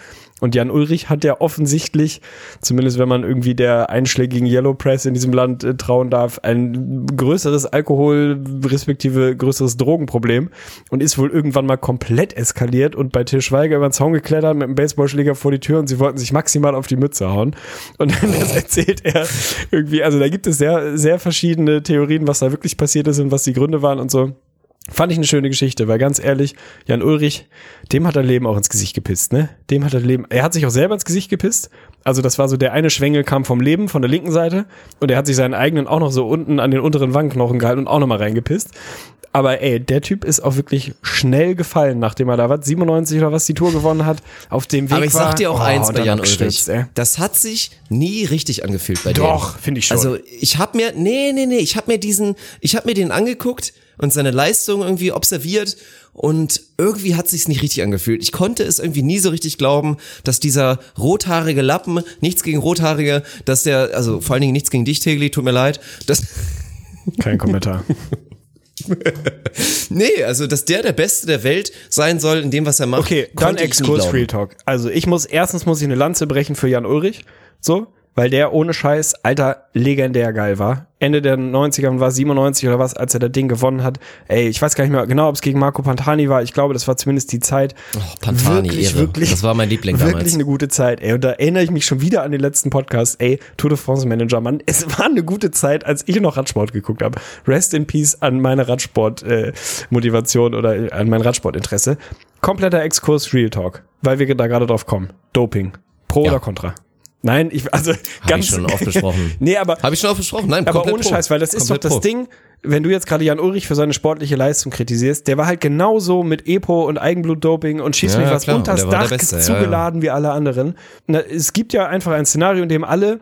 Und Jan Ulrich hat ja offensichtlich, zumindest wenn man irgendwie der einschlägigen Yellow Press in diesem Land äh, trauen darf, ein größeres Alkohol, respektive größeres Drogenproblem und ist wohl irgendwann mal komplett eskaliert und bei Til Schweiger über den Zaun geklettert mit einem Baseballschläger vor die Tür und sie wollten sich maximal auf die Mütze hauen. Und das erzählt er irgendwie, also da gibt es sehr, sehr verschiedene Theorien, was da wirklich passiert ist und was die Gründe waren und so. Fand ich eine schöne Geschichte, weil ganz ehrlich, Jan Ulrich, dem hat er Leben auch ins Gesicht gepisst, ne? Dem hat er Leben, er hat sich auch selber ins Gesicht gepisst. Also das war so, der eine Schwengel kam vom Leben, von der linken Seite und er hat sich seinen eigenen auch noch so unten an den unteren Wangenknochen gehalten und auch nochmal reingepisst. Aber ey, der Typ ist auch wirklich schnell gefallen, nachdem er da was, 97 oder was die Tour gewonnen hat, auf dem Weg Aber ich war. sag dir auch Oh, eins bei Jan Ulrich. Das hat sich nie richtig angefühlt bei dem. Doch, finde ich schon. Also ich habe mir, nee, nee, nee, ich habe mir diesen, ich habe mir den angeguckt und seine Leistung irgendwie observiert und irgendwie hat sich's nicht richtig angefühlt. Ich konnte es irgendwie nie so richtig glauben, dass dieser rothaarige Lappen, nichts gegen rothaarige, dass der, also vor allen Dingen nichts gegen dich, Tegli, tut mir leid, dass, Kein Kommentar. nee, also dass der der Beste der Welt sein soll in dem, was er macht. Okay, dann Exkurs. Real Talk. Also ich muss, erstens muss ich eine Lanze brechen für Jan Ulrich. So, weil der ohne Scheiß, alter, legendär geil war. Ende der 90er und war 97 oder was, als er das Ding gewonnen hat. Ey, ich weiß gar nicht mehr genau, ob es gegen Marco Pantani war. Ich glaube, das war zumindest die Zeit. Oh, Pantani, wirklich, Ehre. wirklich. Das war mein Liebling Wirklich damals. eine gute Zeit, ey. Und da erinnere ich mich schon wieder an den letzten Podcast. Ey, Tour de France Manager, Mann. Es war eine gute Zeit, als ich noch Radsport geguckt habe. Rest in Peace an meine Radsport-Motivation oder äh, an mein Radsportinteresse. Kompletter Exkurs Real Talk, weil wir da gerade drauf kommen. Doping. Pro Ja. oder contra? Nein, ich, also ganz. ich schon oft besprochen. nee, aber Habe ich schon aufgesprochen? Nein, aber komplett ohne. Scheiß, weil das ist doch Komplett das pro. Ding, wenn du jetzt gerade Jan Ulrich für seine sportliche Leistung kritisierst, der war halt genauso mit Epo und Eigenblutdoping und schieß Ja, mich ja, was klar. unters Der war Dach Beste, ja, zugeladen wie alle anderen. Na, es gibt ja einfach ein Szenario, in dem alle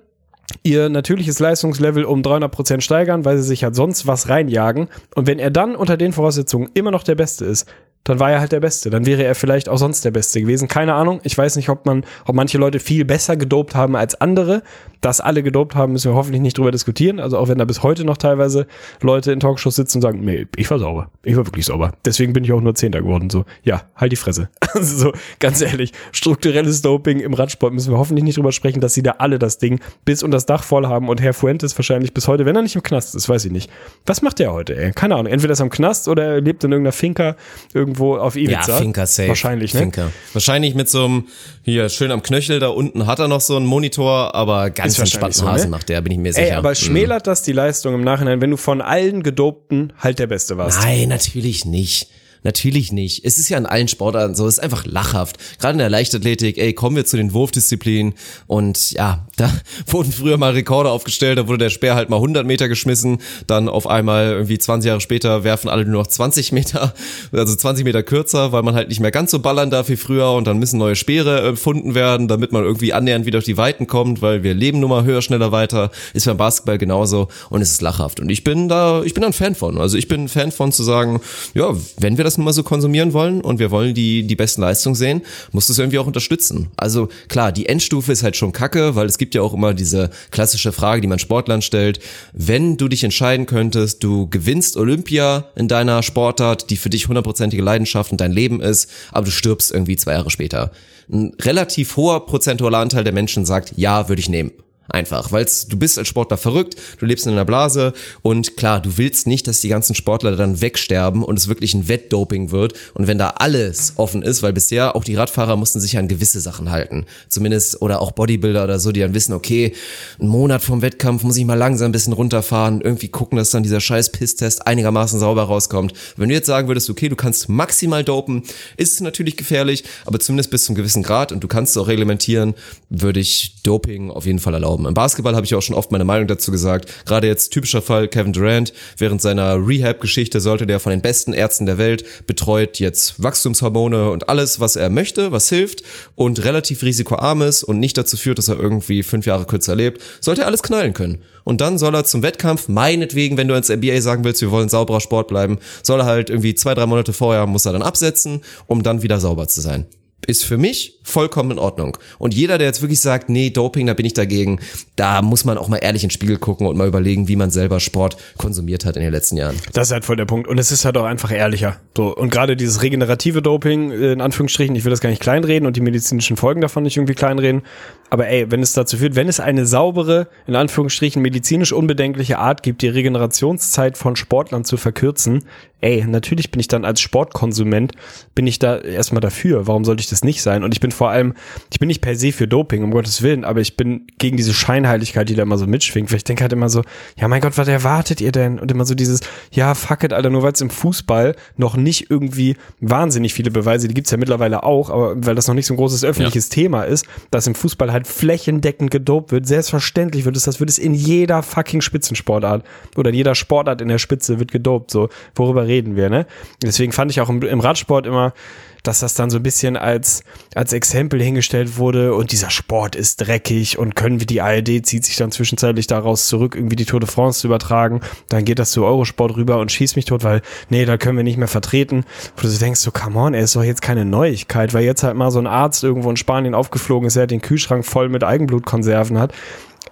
ihr natürliches Leistungslevel um 300 Prozent steigern, weil sie sich halt sonst was reinjagen. Und wenn er dann unter den Voraussetzungen immer noch der Beste ist, dann war er halt der Beste. Dann wäre er vielleicht auch sonst der Beste gewesen. Keine Ahnung. Ich weiß nicht, ob man, ob manche Leute viel besser gedopt haben als andere. Dass alle gedopt haben, müssen wir hoffentlich nicht drüber diskutieren. Also auch wenn da bis heute noch teilweise Leute in Talkshows sitzen und sagen, nee, ich war sauber. Ich war wirklich sauber. Deswegen bin ich auch nur Zehnter geworden. So, ja, halt die Fresse. Also so, ganz ehrlich, strukturelles Doping im Radsport müssen wir hoffentlich nicht drüber sprechen, dass sie da alle das Ding bis und das Dach voll haben und Herr Fuentes wahrscheinlich bis heute, wenn er nicht im Knast ist, weiß ich nicht. Was macht der heute, ey? Keine Ahnung. Entweder ist er im Knast oder er lebt in irgendeiner Finca irgendwo auf Ibiza. Ja, Finca safe. Wahrscheinlich, ne? Finca. Wahrscheinlich mit so einem, hier schön am Knöchel, da unten hat er noch so einen Monitor, aber ganz Ist wahrscheinlich entspannten so, ne? Macht der, bin ich mir sicher. Ey, aber Mhm. schmälert das die Leistung im Nachhinein, wenn du von allen Gedopten halt der Beste warst? Nein, natürlich nicht. Natürlich nicht. Es ist ja in allen Sportarten so, es ist einfach lachhaft. Gerade in der Leichtathletik, ey, kommen wir zu den Wurfdisziplinen und ja, da wurden früher mal Rekorde aufgestellt, da wurde der Speer halt mal 100 Meter geschmissen, dann auf einmal irgendwie 20 Jahre später werfen alle nur noch 20 Meter, also 20 Meter kürzer, weil man halt nicht mehr ganz so ballern darf wie früher und dann müssen neue Speere erfunden werden, damit man irgendwie annähernd wieder auf die Weiten kommt, weil wir leben nun mal höher, schneller, weiter. Ist beim Basketball genauso und es ist lachhaft und ich bin da, ich bin da ein Fan von. Also ich bin ein Fan von zu sagen, ja, wenn wir das nun mal so konsumieren wollen und wir wollen die, die besten Leistungen sehen, muss das irgendwie auch unterstützen. Also klar, die Endstufe ist halt schon kacke, weil es gibt ja auch immer diese klassische Frage, die man Sportlern stellt. Wenn du dich entscheiden könntest, du gewinnst Olympia in deiner Sportart, die für dich hundertprozentige Leidenschaft und dein Leben ist, aber du stirbst irgendwie zwei Jahre später. Ein relativ hoher prozentualer Anteil der Menschen sagt, ja, würde ich nehmen. Einfach, weil du bist als Sportler verrückt, du lebst in einer Blase und klar, du willst nicht, dass die ganzen Sportler dann wegsterben und es wirklich ein Wettdoping wird und wenn da alles offen ist, weil bisher auch die Radfahrer mussten sich an gewisse Sachen halten, zumindest oder auch Bodybuilder oder so, die dann wissen, okay, einen Monat vom Wettkampf muss ich mal langsam ein bisschen runterfahren, irgendwie gucken, dass dann dieser scheiß Pisstest einigermaßen sauber rauskommt. Wenn du jetzt sagen würdest, okay, du kannst maximal dopen, ist es natürlich gefährlich, aber zumindest bis zum gewissen Grad und du kannst es auch reglementieren, würde ich Doping auf jeden Fall erlauben. Im Basketball habe ich auch schon oft meine Meinung dazu gesagt. Gerade jetzt typischer Fall Kevin Durant. Während seiner Rehab-Geschichte sollte der von den besten Ärzten der Welt betreut jetzt Wachstumshormone und alles, was er möchte, was hilft und relativ risikoarm ist und nicht dazu führt, dass er irgendwie fünf Jahre kürzer lebt, sollte er alles knallen können. Und dann soll er zum Wettkampf, meinetwegen, wenn du ins NBA sagen willst, wir wollen sauberer Sport bleiben, soll er halt irgendwie zwei, drei Monate vorher, muss er dann absetzen, um dann wieder sauber zu sein ist für mich vollkommen in Ordnung. Und jeder, der jetzt wirklich sagt, nee, Doping, da bin ich dagegen, da muss man auch mal ehrlich in den Spiegel gucken und mal überlegen, wie man selber Sport konsumiert hat in den letzten Jahren. Das ist halt voll der Punkt. Und es ist halt auch einfach ehrlicher. So. Und gerade dieses regenerative Doping, äh, in Anführungsstrichen, ich will das gar nicht kleinreden und die medizinischen Folgen davon nicht irgendwie kleinreden. Aber ey, wenn es dazu führt, wenn es eine saubere, in Anführungsstrichen medizinisch unbedenkliche Art gibt, die Regenerationszeit von Sportlern zu verkürzen, ey, natürlich bin ich dann als Sportkonsument, bin ich da erstmal dafür. Warum sollte ich das nicht sein? Und ich bin vor allem, ich bin nicht per se für Doping, um Gottes Willen, aber ich bin gegen diese Scheinheiligkeit, die da immer so mitschwingt. Weil ich denke halt immer so, ja mein Gott, was erwartet ihr denn? Und immer so dieses, ja fuck it, Alter, nur weil es im Fußball noch nicht irgendwie wahnsinnig viele Beweise, die gibt's ja mittlerweile auch, aber weil das noch nicht so ein großes öffentliches Thema ist, dass im Fußball halt flächendeckend gedopt wird, selbstverständlich wird es, das wird es in jeder fucking Spitzensportart oder in jeder Sportart in der Spitze wird gedopt, so, worüber reden wir, ne? Deswegen fand ich auch im, im Radsport immer, dass das dann so ein bisschen als, als Exempel hingestellt wurde und dieser Sport ist dreckig und können wir die ARD zieht sich dann zwischenzeitlich daraus zurück, irgendwie die Tour de France zu übertragen. Dann geht das zu Eurosport rüber und schießt mich tot, weil, nee, da können wir nicht mehr vertreten. Wo du denkst, so, come on, ey, ist doch jetzt keine Neuigkeit, weil jetzt halt mal so ein Arzt irgendwo in Spanien aufgeflogen ist, der den Kühlschrank voll mit Eigenblutkonserven hat.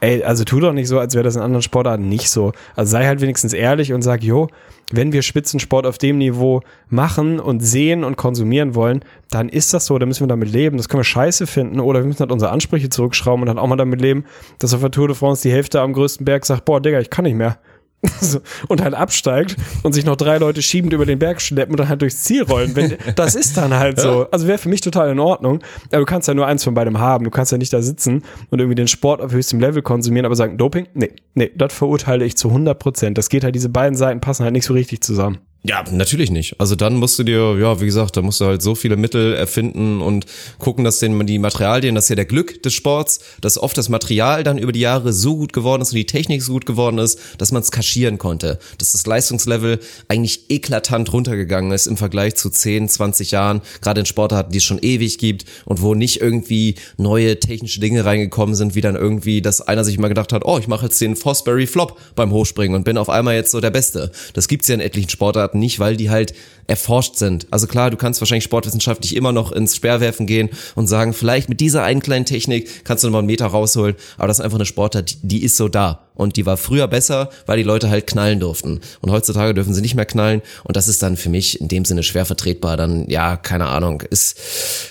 Ey, also tu doch nicht so, als wäre das in anderen Sportarten nicht so. Also sei halt wenigstens ehrlich und sag, jo, wenn wir Spitzensport auf dem Niveau machen und sehen und konsumieren wollen, dann ist das so, dann müssen wir damit leben. Das können wir scheiße finden oder wir müssen halt unsere Ansprüche zurückschrauben und dann auch mal damit leben, dass auf der Tour de France die Hälfte am größten Berg sagt, boah, Digga, ich kann nicht mehr. So, und halt absteigt und sich noch drei Leute schiebend über den Berg schleppen und dann halt durchs Ziel rollen. Wenn, das ist dann halt so. Also wäre für mich total in Ordnung. Aber du kannst ja nur eins von beidem haben. Du kannst ja nicht da sitzen und irgendwie den Sport auf höchstem Level konsumieren, aber sagen, Doping? Nee, nee, das verurteile ich zu 100 Prozent. Das geht halt, diese beiden Seiten passen halt nicht so richtig zusammen. Ja, natürlich nicht. Also dann musst du dir, ja, wie gesagt, da musst du halt so viele Mittel erfinden und gucken, dass denn die Materialien, das ist ja der Glück des Sports, dass oft das Material dann über die Jahre so gut geworden ist und die Technik so gut geworden ist, dass man es kaschieren konnte. Dass das Leistungslevel eigentlich eklatant runtergegangen ist im Vergleich zu 10, 20 Jahren, gerade in Sportarten, die es schon ewig gibt und wo nicht irgendwie neue technische Dinge reingekommen sind, wie dann irgendwie, dass einer sich mal gedacht hat, oh, ich mache jetzt den Fosbury Flop beim Hochspringen und bin auf einmal jetzt so der Beste. Das gibt's ja in etlichen Sportarten Sportarten nicht, weil die halt erforscht sind. Also klar, du kannst wahrscheinlich sportwissenschaftlich immer noch ins Speerwerfen gehen und sagen, vielleicht mit dieser einen kleinen Technik kannst du nochmal einen Meter rausholen, aber das ist einfach eine Sportart, die ist so da. Und die war früher besser, weil die Leute halt knallen durften. Und heutzutage dürfen sie nicht mehr knallen. Und das ist dann für mich in dem Sinne schwer vertretbar. Dann, ja, keine Ahnung, ist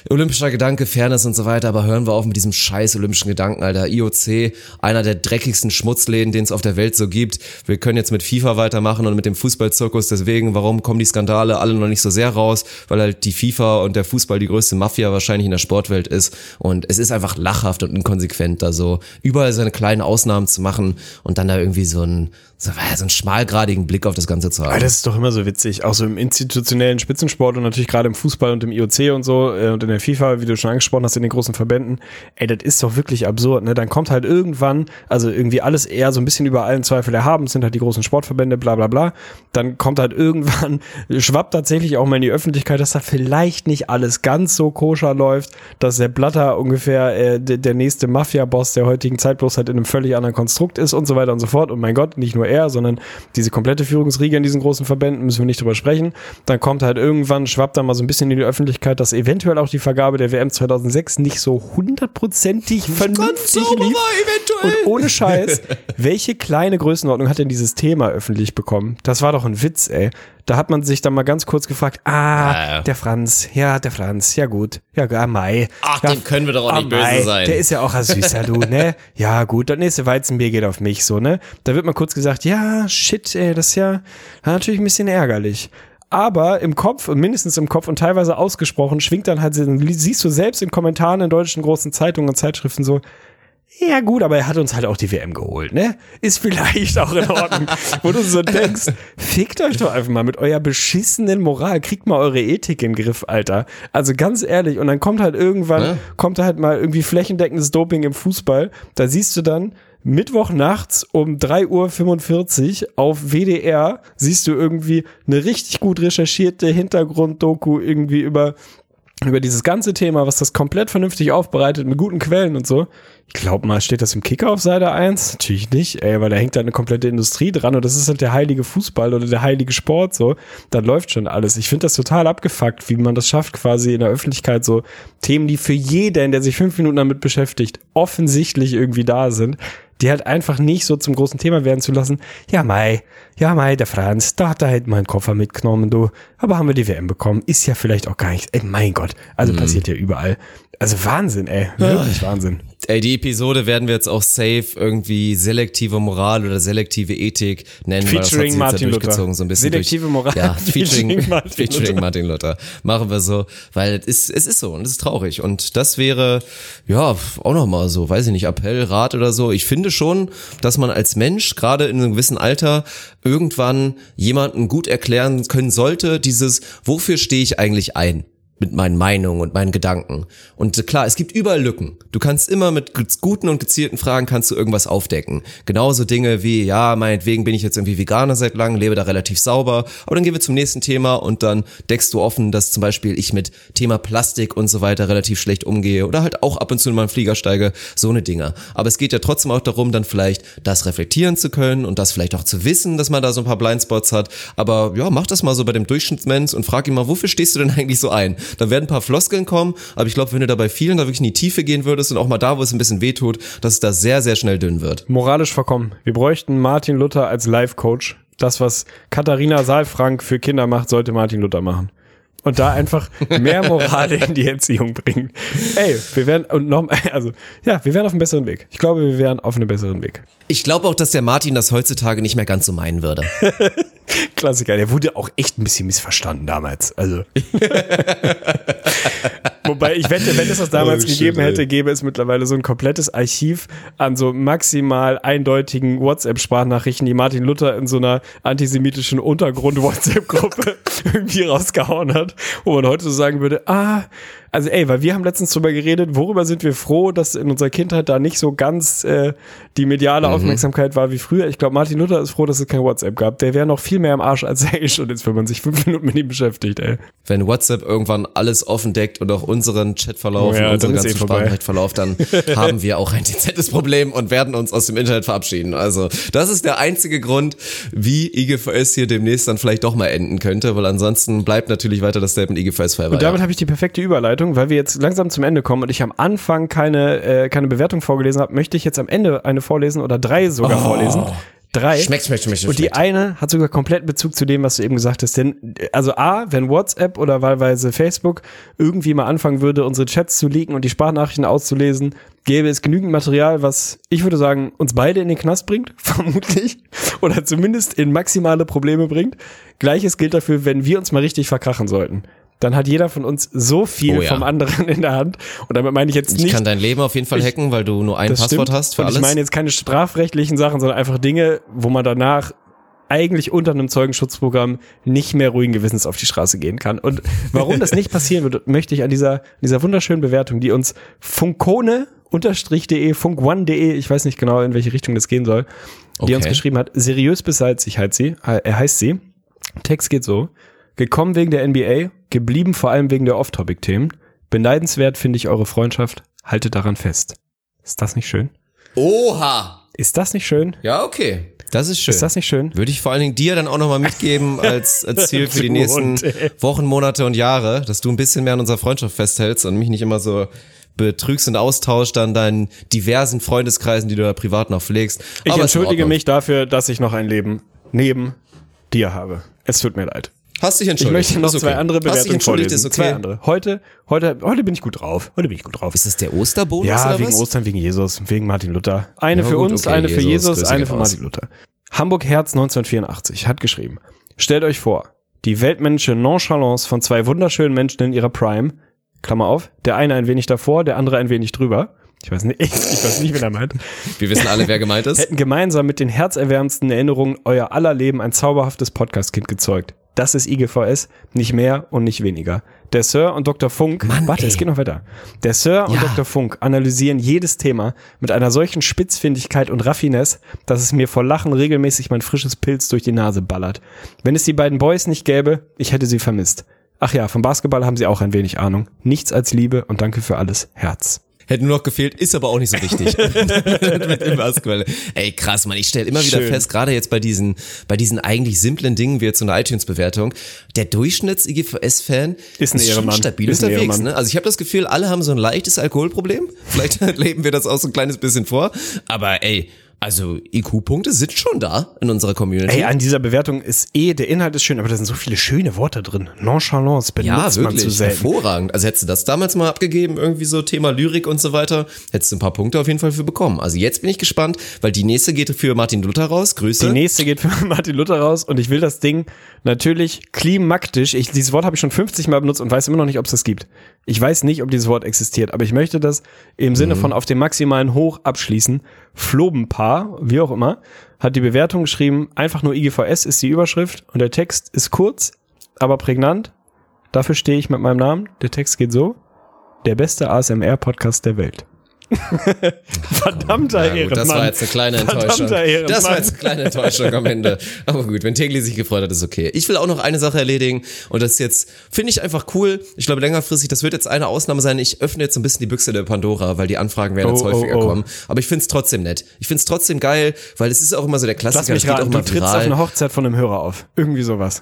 olympischer Gedanke, Fairness und so weiter. Aber hören wir auf mit diesem scheiß olympischen Gedanken, Alter. IOC, einer der dreckigsten Schmutzläden, den es auf der Welt so gibt. Wir können jetzt mit FIFA weitermachen und mit dem Fußballzirkus. Deswegen, warum kommen die Skandale alle noch nicht so sehr raus? Weil halt die FIFA und der Fußball die größte Mafia wahrscheinlich in der Sportwelt ist. Und es ist einfach lachhaft und inkonsequent, da so überall seine kleinen Ausnahmen zu machen und dann da irgendwie so ein so, so einen schmalgradigen Blick auf das Ganze zu haben. Aber das ist doch immer so witzig, auch so im institutionellen Spitzensport und natürlich gerade im Fußball und im IOC und so äh, und in der FIFA, wie du schon angesprochen hast, in den großen Verbänden. Ey, das ist doch wirklich absurd, ne? Dann kommt halt irgendwann, also irgendwie alles eher so ein bisschen über allen Zweifel erhaben, sind halt die großen Sportverbände, bla bla bla. Dann kommt halt irgendwann, schwappt tatsächlich auch mal in die Öffentlichkeit, dass da vielleicht nicht alles ganz so koscher läuft, dass der Blatter ungefähr äh, der, der nächste Mafia-Boss der heutigen Zeit bloß halt in einem völlig anderen Konstrukt ist und so weiter und so fort. Und mein Gott, nicht nur er, sondern diese komplette Führungsriege in diesen großen Verbänden, müssen wir nicht drüber sprechen. Dann kommt halt irgendwann, schwappt da mal so ein bisschen in die Öffentlichkeit, dass eventuell auch die Vergabe der WM 2006 nicht so hundertprozentig vernünftig lief. Und ohne Scheiß, welche kleine Größenordnung hat denn dieses Thema öffentlich bekommen? Das war doch ein Witz, ey. Da hat man sich dann mal ganz kurz gefragt, ah, Ja. der Franz, ja, der Franz, ja gut, ja, ah, Mai. Ach, ja, dem können wir doch auch ah, nicht böse Mai, sein. Der ist ja auch ein Süßer, du, ne? Ja, gut, das nächste Weizenbier geht auf mich, so, ne? Da wird mal kurz gesagt, ja, shit, ey, das ist ja natürlich ein bisschen ärgerlich. Aber im Kopf mindestens im Kopf und teilweise ausgesprochen schwingt dann halt, siehst du selbst in Kommentaren in deutschen großen Zeitungen und Zeitschriften so, ja gut, aber er hat uns halt auch die WM geholt, ne? Ist vielleicht auch in Ordnung. Wo du so denkst, fickt euch doch einfach mal mit eurer beschissenen Moral, kriegt mal eure Ethik in den Griff, Alter. Also ganz ehrlich, und dann kommt halt irgendwann, Ja. kommt halt mal irgendwie flächendeckendes Doping im Fußball. Da siehst du dann Mittwoch nachts um 3.45 Uhr auf WDR siehst du irgendwie eine richtig gut recherchierte Hintergrunddoku irgendwie über über dieses ganze Thema, was das komplett vernünftig aufbereitet mit guten Quellen und so. Ich glaube mal, steht das im Kicker auf Seite 1? Natürlich nicht, ey, weil da hängt da eine komplette Industrie dran und das ist halt der heilige Fußball oder der heilige Sport so. Da läuft schon alles. Ich finde das total abgefuckt, wie man das schafft, quasi in der Öffentlichkeit so Themen, die für jeden, der sich fünf Minuten damit beschäftigt, offensichtlich irgendwie da sind, die halt einfach nicht so zum großen Thema werden zu lassen. Ja, Mai, ja, Mai, der Franz, da hat er halt meinen Koffer mitgenommen, du. Aber haben wir die WM bekommen? Ist ja vielleicht auch gar nichts. Ey, mein Gott. Also passiert ja überall. Also Wahnsinn, ey. Wirklich Wahnsinn. Ey, die Episode werden wir jetzt auch safe irgendwie selektive Moral oder selektive Ethik nennen. weil Featuring jetzt Martin Luther. So ein bisschen Selektive durch, Moral, Ja, featuring featuring, Martin featuring Luther. Martin Luther. Machen wir so, weil es ist, es ist so und es ist traurig. Und das wäre, ja, auch nochmal so, weiß ich nicht, Appell, Rat oder so. Ich finde schon, dass man als Mensch, gerade in einem gewissen Alter, irgendwann jemanden gut erklären können sollte, dieses, wofür stehe ich eigentlich ein? Mit meinen Meinungen und meinen Gedanken. Und klar, es gibt überall Lücken. Du kannst immer mit guten und gezielten Fragen kannst du irgendwas aufdecken. Genauso Dinge wie, ja, meinetwegen bin ich jetzt irgendwie Veganer seit langem, lebe da relativ sauber. Aber dann gehen wir zum nächsten Thema und dann deckst du offen, dass zum Beispiel ich mit Thema Plastik und so weiter relativ schlecht umgehe oder halt auch ab und zu in meinen Flieger steige, so eine Dinger. Aber es geht ja trotzdem auch darum, dann vielleicht das reflektieren zu können und das vielleicht auch zu wissen, dass man da so ein paar Blindspots hat. Aber ja, mach das mal so bei dem Durchschnittsmensch und frag ihn mal, wofür stehst du denn eigentlich so ein? Da werden ein paar Floskeln kommen, aber ich glaube, wenn du da bei vielen da wirklich in die Tiefe gehen würdest und auch mal da, wo es ein bisschen wehtut, dass es da sehr, sehr schnell dünn wird. Moralisch verkommen. Wir bräuchten Martin Luther als Life-Coach. Das, was Katharina Saalfrank für Kinder macht, sollte Martin Luther machen. Und da einfach mehr Moral in die Erziehung bringen. Ey, wir wären, und noch, also, ja, wir wären auf einem besseren Weg. Ich glaube, wir wären auf einem besseren Weg. Ich glaube auch, dass der Martin das heutzutage nicht mehr ganz so meinen würde. Klassiker, der wurde auch echt ein bisschen missverstanden damals. Also. Wobei ich wette, wenn es das damals Oh, gegeben ey. hätte, gäbe es mittlerweile so ein komplettes Archiv an so maximal eindeutigen WhatsApp-Sprachnachrichten, die Martin Luther in so einer antisemitischen Untergrund-WhatsApp-Gruppe irgendwie rausgehauen hat, wo man heute so sagen würde, ah, Also ey, weil wir haben letztens drüber geredet, worüber sind wir froh, dass in unserer Kindheit da nicht so ganz äh, die mediale Aufmerksamkeit war wie früher. Ich glaube, Martin Luther ist froh, dass es kein WhatsApp gab. Der wäre noch viel mehr am Arsch, als er eh schon ist, wenn man sich fünf Minuten mit ihm beschäftigt, ey. Wenn WhatsApp irgendwann alles offen deckt und auch unseren Chatverlauf Oh ja, und unseren eh ganzen vorbei. Sprachnachrichtverlauf, dann haben wir auch ein dezentes Problem und werden uns aus dem Internet verabschieden. Also das ist der einzige Grund, wie IGVS hier demnächst dann vielleicht doch mal enden könnte, weil ansonsten bleibt natürlich weiter das Statement IGVS Forever. Und damit ja. habe ich die perfekte Überleitung, weil wir jetzt langsam zum Ende kommen und ich am Anfang keine, äh, keine Bewertung vorgelesen habe, möchte ich jetzt am Ende eine vorlesen oder drei sogar vorlesen. Drei. Schmeckt, schmeckt, schmeckt, Und die eine hat sogar komplett Bezug zu dem, was du eben gesagt hast. Denn, äh, also A, wenn WhatsApp oder wahlweise Facebook irgendwie mal anfangen würde, unsere Chats zu leaken und die Sprachnachrichten auszulesen, gäbe es genügend Material, was, ich würde sagen, uns beide in den Knast bringt, vermutlich. Oder zumindest in maximale Probleme bringt. Gleiches gilt dafür, wenn wir uns mal richtig verkrachen sollten. Dann hat jeder von uns so viel Oh ja. vom anderen in der Hand. Und damit meine ich jetzt Ich nicht kann dein Leben auf jeden Fall hacken, weil du nur ein Passwort stimmt. hast für und alles. ich meine jetzt keine strafrechtlichen Sachen, sondern einfach Dinge, wo man danach eigentlich unter einem Zeugenschutzprogramm nicht mehr ruhigen Gewissens auf die Straße gehen kann. Und warum das nicht passieren wird, möchte ich an dieser, dieser wunderschönen Bewertung, die uns funkone unterstrich.de, funkone.de, ich weiß nicht genau, in welche Richtung das gehen soll, die Okay. uns geschrieben hat, seriös bis salzig heißt sie, äh, er heißt sie. Text geht so. Gekommen wegen der NBA, geblieben vor allem wegen der Off-Topic-Themen. Beneidenswert finde ich eure Freundschaft. Haltet daran fest. Ist das nicht schön? Oha! Ist das nicht schön? Ja, okay. Das ist schön. Ist das nicht schön? Würde ich vor allen Dingen dir dann auch nochmal mitgeben als, als Ziel für die nächsten. Wochen, Monate und Jahre, dass du ein bisschen mehr an unserer Freundschaft festhältst und mich nicht immer so betrügst und austauscht an deinen diversen Freundeskreisen, die du da privat noch pflegst. Ich Aber in entschuldige mich dafür, dass ich noch ein Leben neben dir habe. Es tut mir leid. Hast dich Ich entschuldigt. möchte noch okay. zwei andere Hast dich Bewertungen entschuldigt, vorlesen. ist okay. Zwei andere. Heute, heute, heute bin ich gut drauf. Heute bin ich gut drauf. Ist das der Osterbonus Ja, oder wegen was? Ostern, wegen Jesus, wegen Martin Luther. Eine Ja, für gut, uns, okay, eine für Jesus, eine für. Martin Luther. Hamburg Herz 1984 hat geschrieben. Stellt euch vor, die weltmännische Nonchalance von zwei wunderschönen Menschen in ihrer Prime, Klammer auf, der eine ein wenig davor, der andere ein wenig drüber. Ich weiß nicht, ich weiß nicht, wen er meint. Wir wissen alle, wer gemeint ist. hätten gemeinsam mit den herzerwärmendsten Erinnerungen euer aller Leben ein zauberhaftes Podcast-Kind gezeugt. Das ist IGVS, nicht mehr und nicht weniger. Der Sir und Dr. Funk, warte, ey. es geht noch weiter. Der Sir und Ja. Dr. Funk analysieren jedes Thema mit einer solchen Spitzfindigkeit und Raffinesse, dass es mir vor Lachen regelmäßig mein frisches Pilz durch die Nase ballert. Wenn es die beiden Boys nicht gäbe, ich hätte sie vermisst. Ach ja, vom Basketball haben sie auch ein wenig Ahnung. Nichts als Liebe und danke für alles. Herz. Hätte nur noch gefehlt, ist aber auch nicht so wichtig. mit dem Basketball. Ey, krass, man. Ich stelle immer wieder Schön. fest, gerade jetzt bei diesen, bei diesen eigentlich simplen Dingen wie jetzt so eine iTunes-Bewertung, der Durchschnitts-IGVS-Fan Ist ein schon Ehrenmann. stabil Ist unterwegs. Ne? Also ich habe das Gefühl, alle haben so ein leichtes Alkoholproblem. Vielleicht leben wir das auch so ein kleines bisschen vor. Aber ey, also IQ-Punkte sind schon da in unserer Community. Ey, an dieser Bewertung ist eh, der Inhalt ist schön, aber da sind so viele schöne Worte drin. Nonchalance benutzt Ja, man zu wirklich. selten. Hervorragend. Also hättest du das damals mal abgegeben, irgendwie so Thema Lyrik und so weiter, hättest du ein paar Punkte auf jeden Fall für bekommen. Also jetzt bin ich gespannt, weil die nächste geht für Martin Luther raus. Grüße. Die nächste geht für Martin Luther raus und ich will das Ding natürlich klimaktisch, ich, dieses Wort habe ich schon 50 Mal benutzt und weiß immer noch nicht, ob es das gibt. Ich weiß nicht, ob dieses Wort existiert, aber ich möchte das im Sinne Mhm. von auf dem maximalen Hoch abschließen. Flobenpaar, wie auch immer, hat die Bewertung geschrieben, einfach nur IGVS ist die Überschrift und der Text ist kurz, aber prägnant. Dafür stehe ich mit meinem Namen. Der Text geht so. Der beste ASMR-Podcast der Welt. Verdammter Ja, gut, Ehrenmann. das war jetzt eine kleine Enttäuschung. Das war jetzt eine kleine Enttäuschung am Ende. Aber gut, wenn Tegli sich gefreut hat, ist okay. Ich will auch noch eine Sache erledigen und das ist jetzt, finde ich einfach cool. Ich glaube längerfristig, das wird jetzt eine Ausnahme sein. Ich öffne jetzt so ein bisschen die Büchse der Pandora, weil die Anfragen werden jetzt Oh, häufiger oh, oh. kommen. Aber ich finde es trotzdem nett. Ich finde es trotzdem geil, weil es ist auch immer so der Klassiker. Lass mich raten, auch du trittst auf viral. eine Hochzeit von einem Hörer auf. Irgendwie sowas.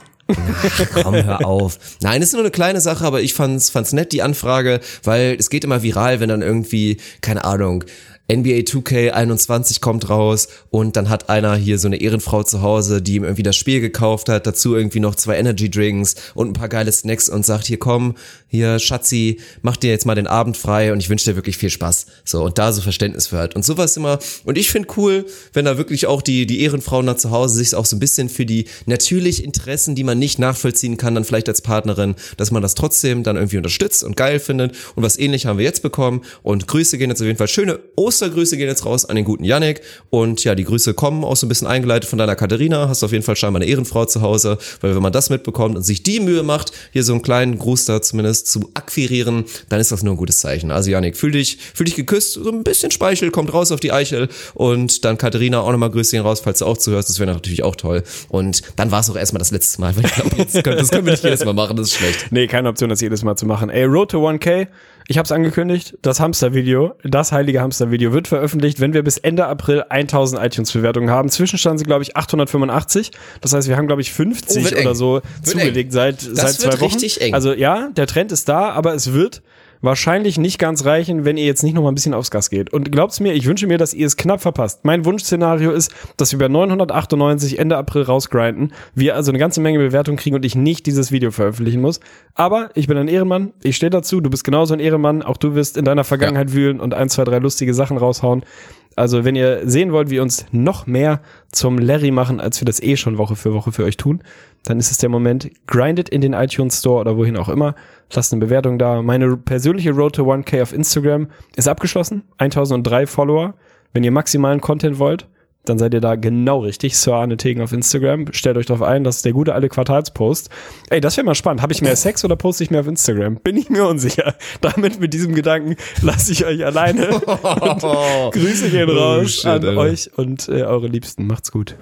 Komm, hör auf. Nein, ist nur eine kleine Sache, aber ich fand's, fand's nett, die Anfrage, weil es geht immer viral, wenn dann irgendwie, keine Ahnung, NBA 2K21 kommt raus und dann hat einer hier so eine Ehrenfrau zu Hause, die ihm irgendwie das Spiel gekauft hat, dazu irgendwie noch zwei Energy Drinks und ein paar geile Snacks und sagt, hier komm, hier Schatzi, mach dir jetzt mal den Abend frei und ich wünsche dir wirklich viel Spaß. So, und da so Verständnis für hat. Und sowas immer, und ich finde cool, wenn da wirklich auch die, die Ehrenfrauen da zu Hause sich auch so ein bisschen für die natürlich Interessen, die man nicht nachvollziehen kann, dann vielleicht als Partnerin, dass man das trotzdem dann irgendwie unterstützt und geil findet. Und was ähnlich haben wir jetzt bekommen. Und Grüße gehen jetzt auf jeden Fall. Schöne Ostergrüße gehen jetzt raus an den guten Yannick. Und ja, die Grüße kommen auch so ein bisschen eingeleitet von deiner Katharina. Hast auf jeden Fall scheinbar eine Ehrenfrau zu Hause, weil wenn man das mitbekommt und sich die Mühe macht, hier so einen kleinen Gruß da zumindest zu akquirieren, dann ist das nur ein gutes Zeichen. Also Yannick, fühl dich, fühl dich geküsst, so ein bisschen Speichel kommt raus auf die Eichel und dann Katharina auch nochmal Grüßchen raus, falls du auch zuhörst. Das wäre natürlich auch toll. Und dann war es auch erstmal das letzte Mal, weil ich können, das können wir nicht jedes Mal machen, das ist schlecht. Nee, keine Option, das jedes Mal zu machen. Ey, Road to 1K, ich hab's angekündigt, das Hamster-Video, das heilige Hamster-Video wird veröffentlicht, wenn wir bis Ende April 1000 iTunes-Bewertungen haben. Zwischenstand sind, glaube ich, 885. Das heißt, wir haben, glaube ich, 50 Oh, eng. oder so Wird zugelegt seit, seit zwei Wochen. richtig eng. Also ja, der Trend ist da, aber es wird wahrscheinlich nicht ganz reichen, wenn ihr jetzt nicht noch mal ein bisschen aufs Gas geht. Und glaubt's mir, ich wünsche mir, dass ihr es knapp verpasst. Mein Wunschszenario ist, dass wir bei 998 Ende April rausgrinden, wir also eine ganze Menge Bewertungen kriegen und ich nicht dieses Video veröffentlichen muss. Aber ich bin ein Ehrenmann, ich stehe dazu, du bist genauso ein Ehrenmann, auch du wirst in deiner Vergangenheit wühlen und ein, zwei, drei lustige Sachen raushauen. Also wenn ihr sehen wollt, wie uns noch mehr zum Larry machen, als wir das eh schon Woche für Woche für euch tun, dann ist es der Moment, grindet in den iTunes Store oder wohin auch immer, lasst eine Bewertung da. Meine persönliche Road to 1K auf Instagram ist abgeschlossen, 1003 Follower. Wenn ihr maximalen Content wollt, dann seid ihr da genau richtig. Sir Arne Tegen auf Instagram. Stellt euch darauf ein, das ist der gute alte Quartalspost. Ey, das wäre mal spannend. Habe ich mehr Sex oder poste ich mehr auf Instagram? Bin ich mir unsicher. Damit mit diesem Gedanken lasse ich euch alleine. Grüße gehen Oh, raus shit, an Alter. euch und äh, eure Liebsten. Macht's gut.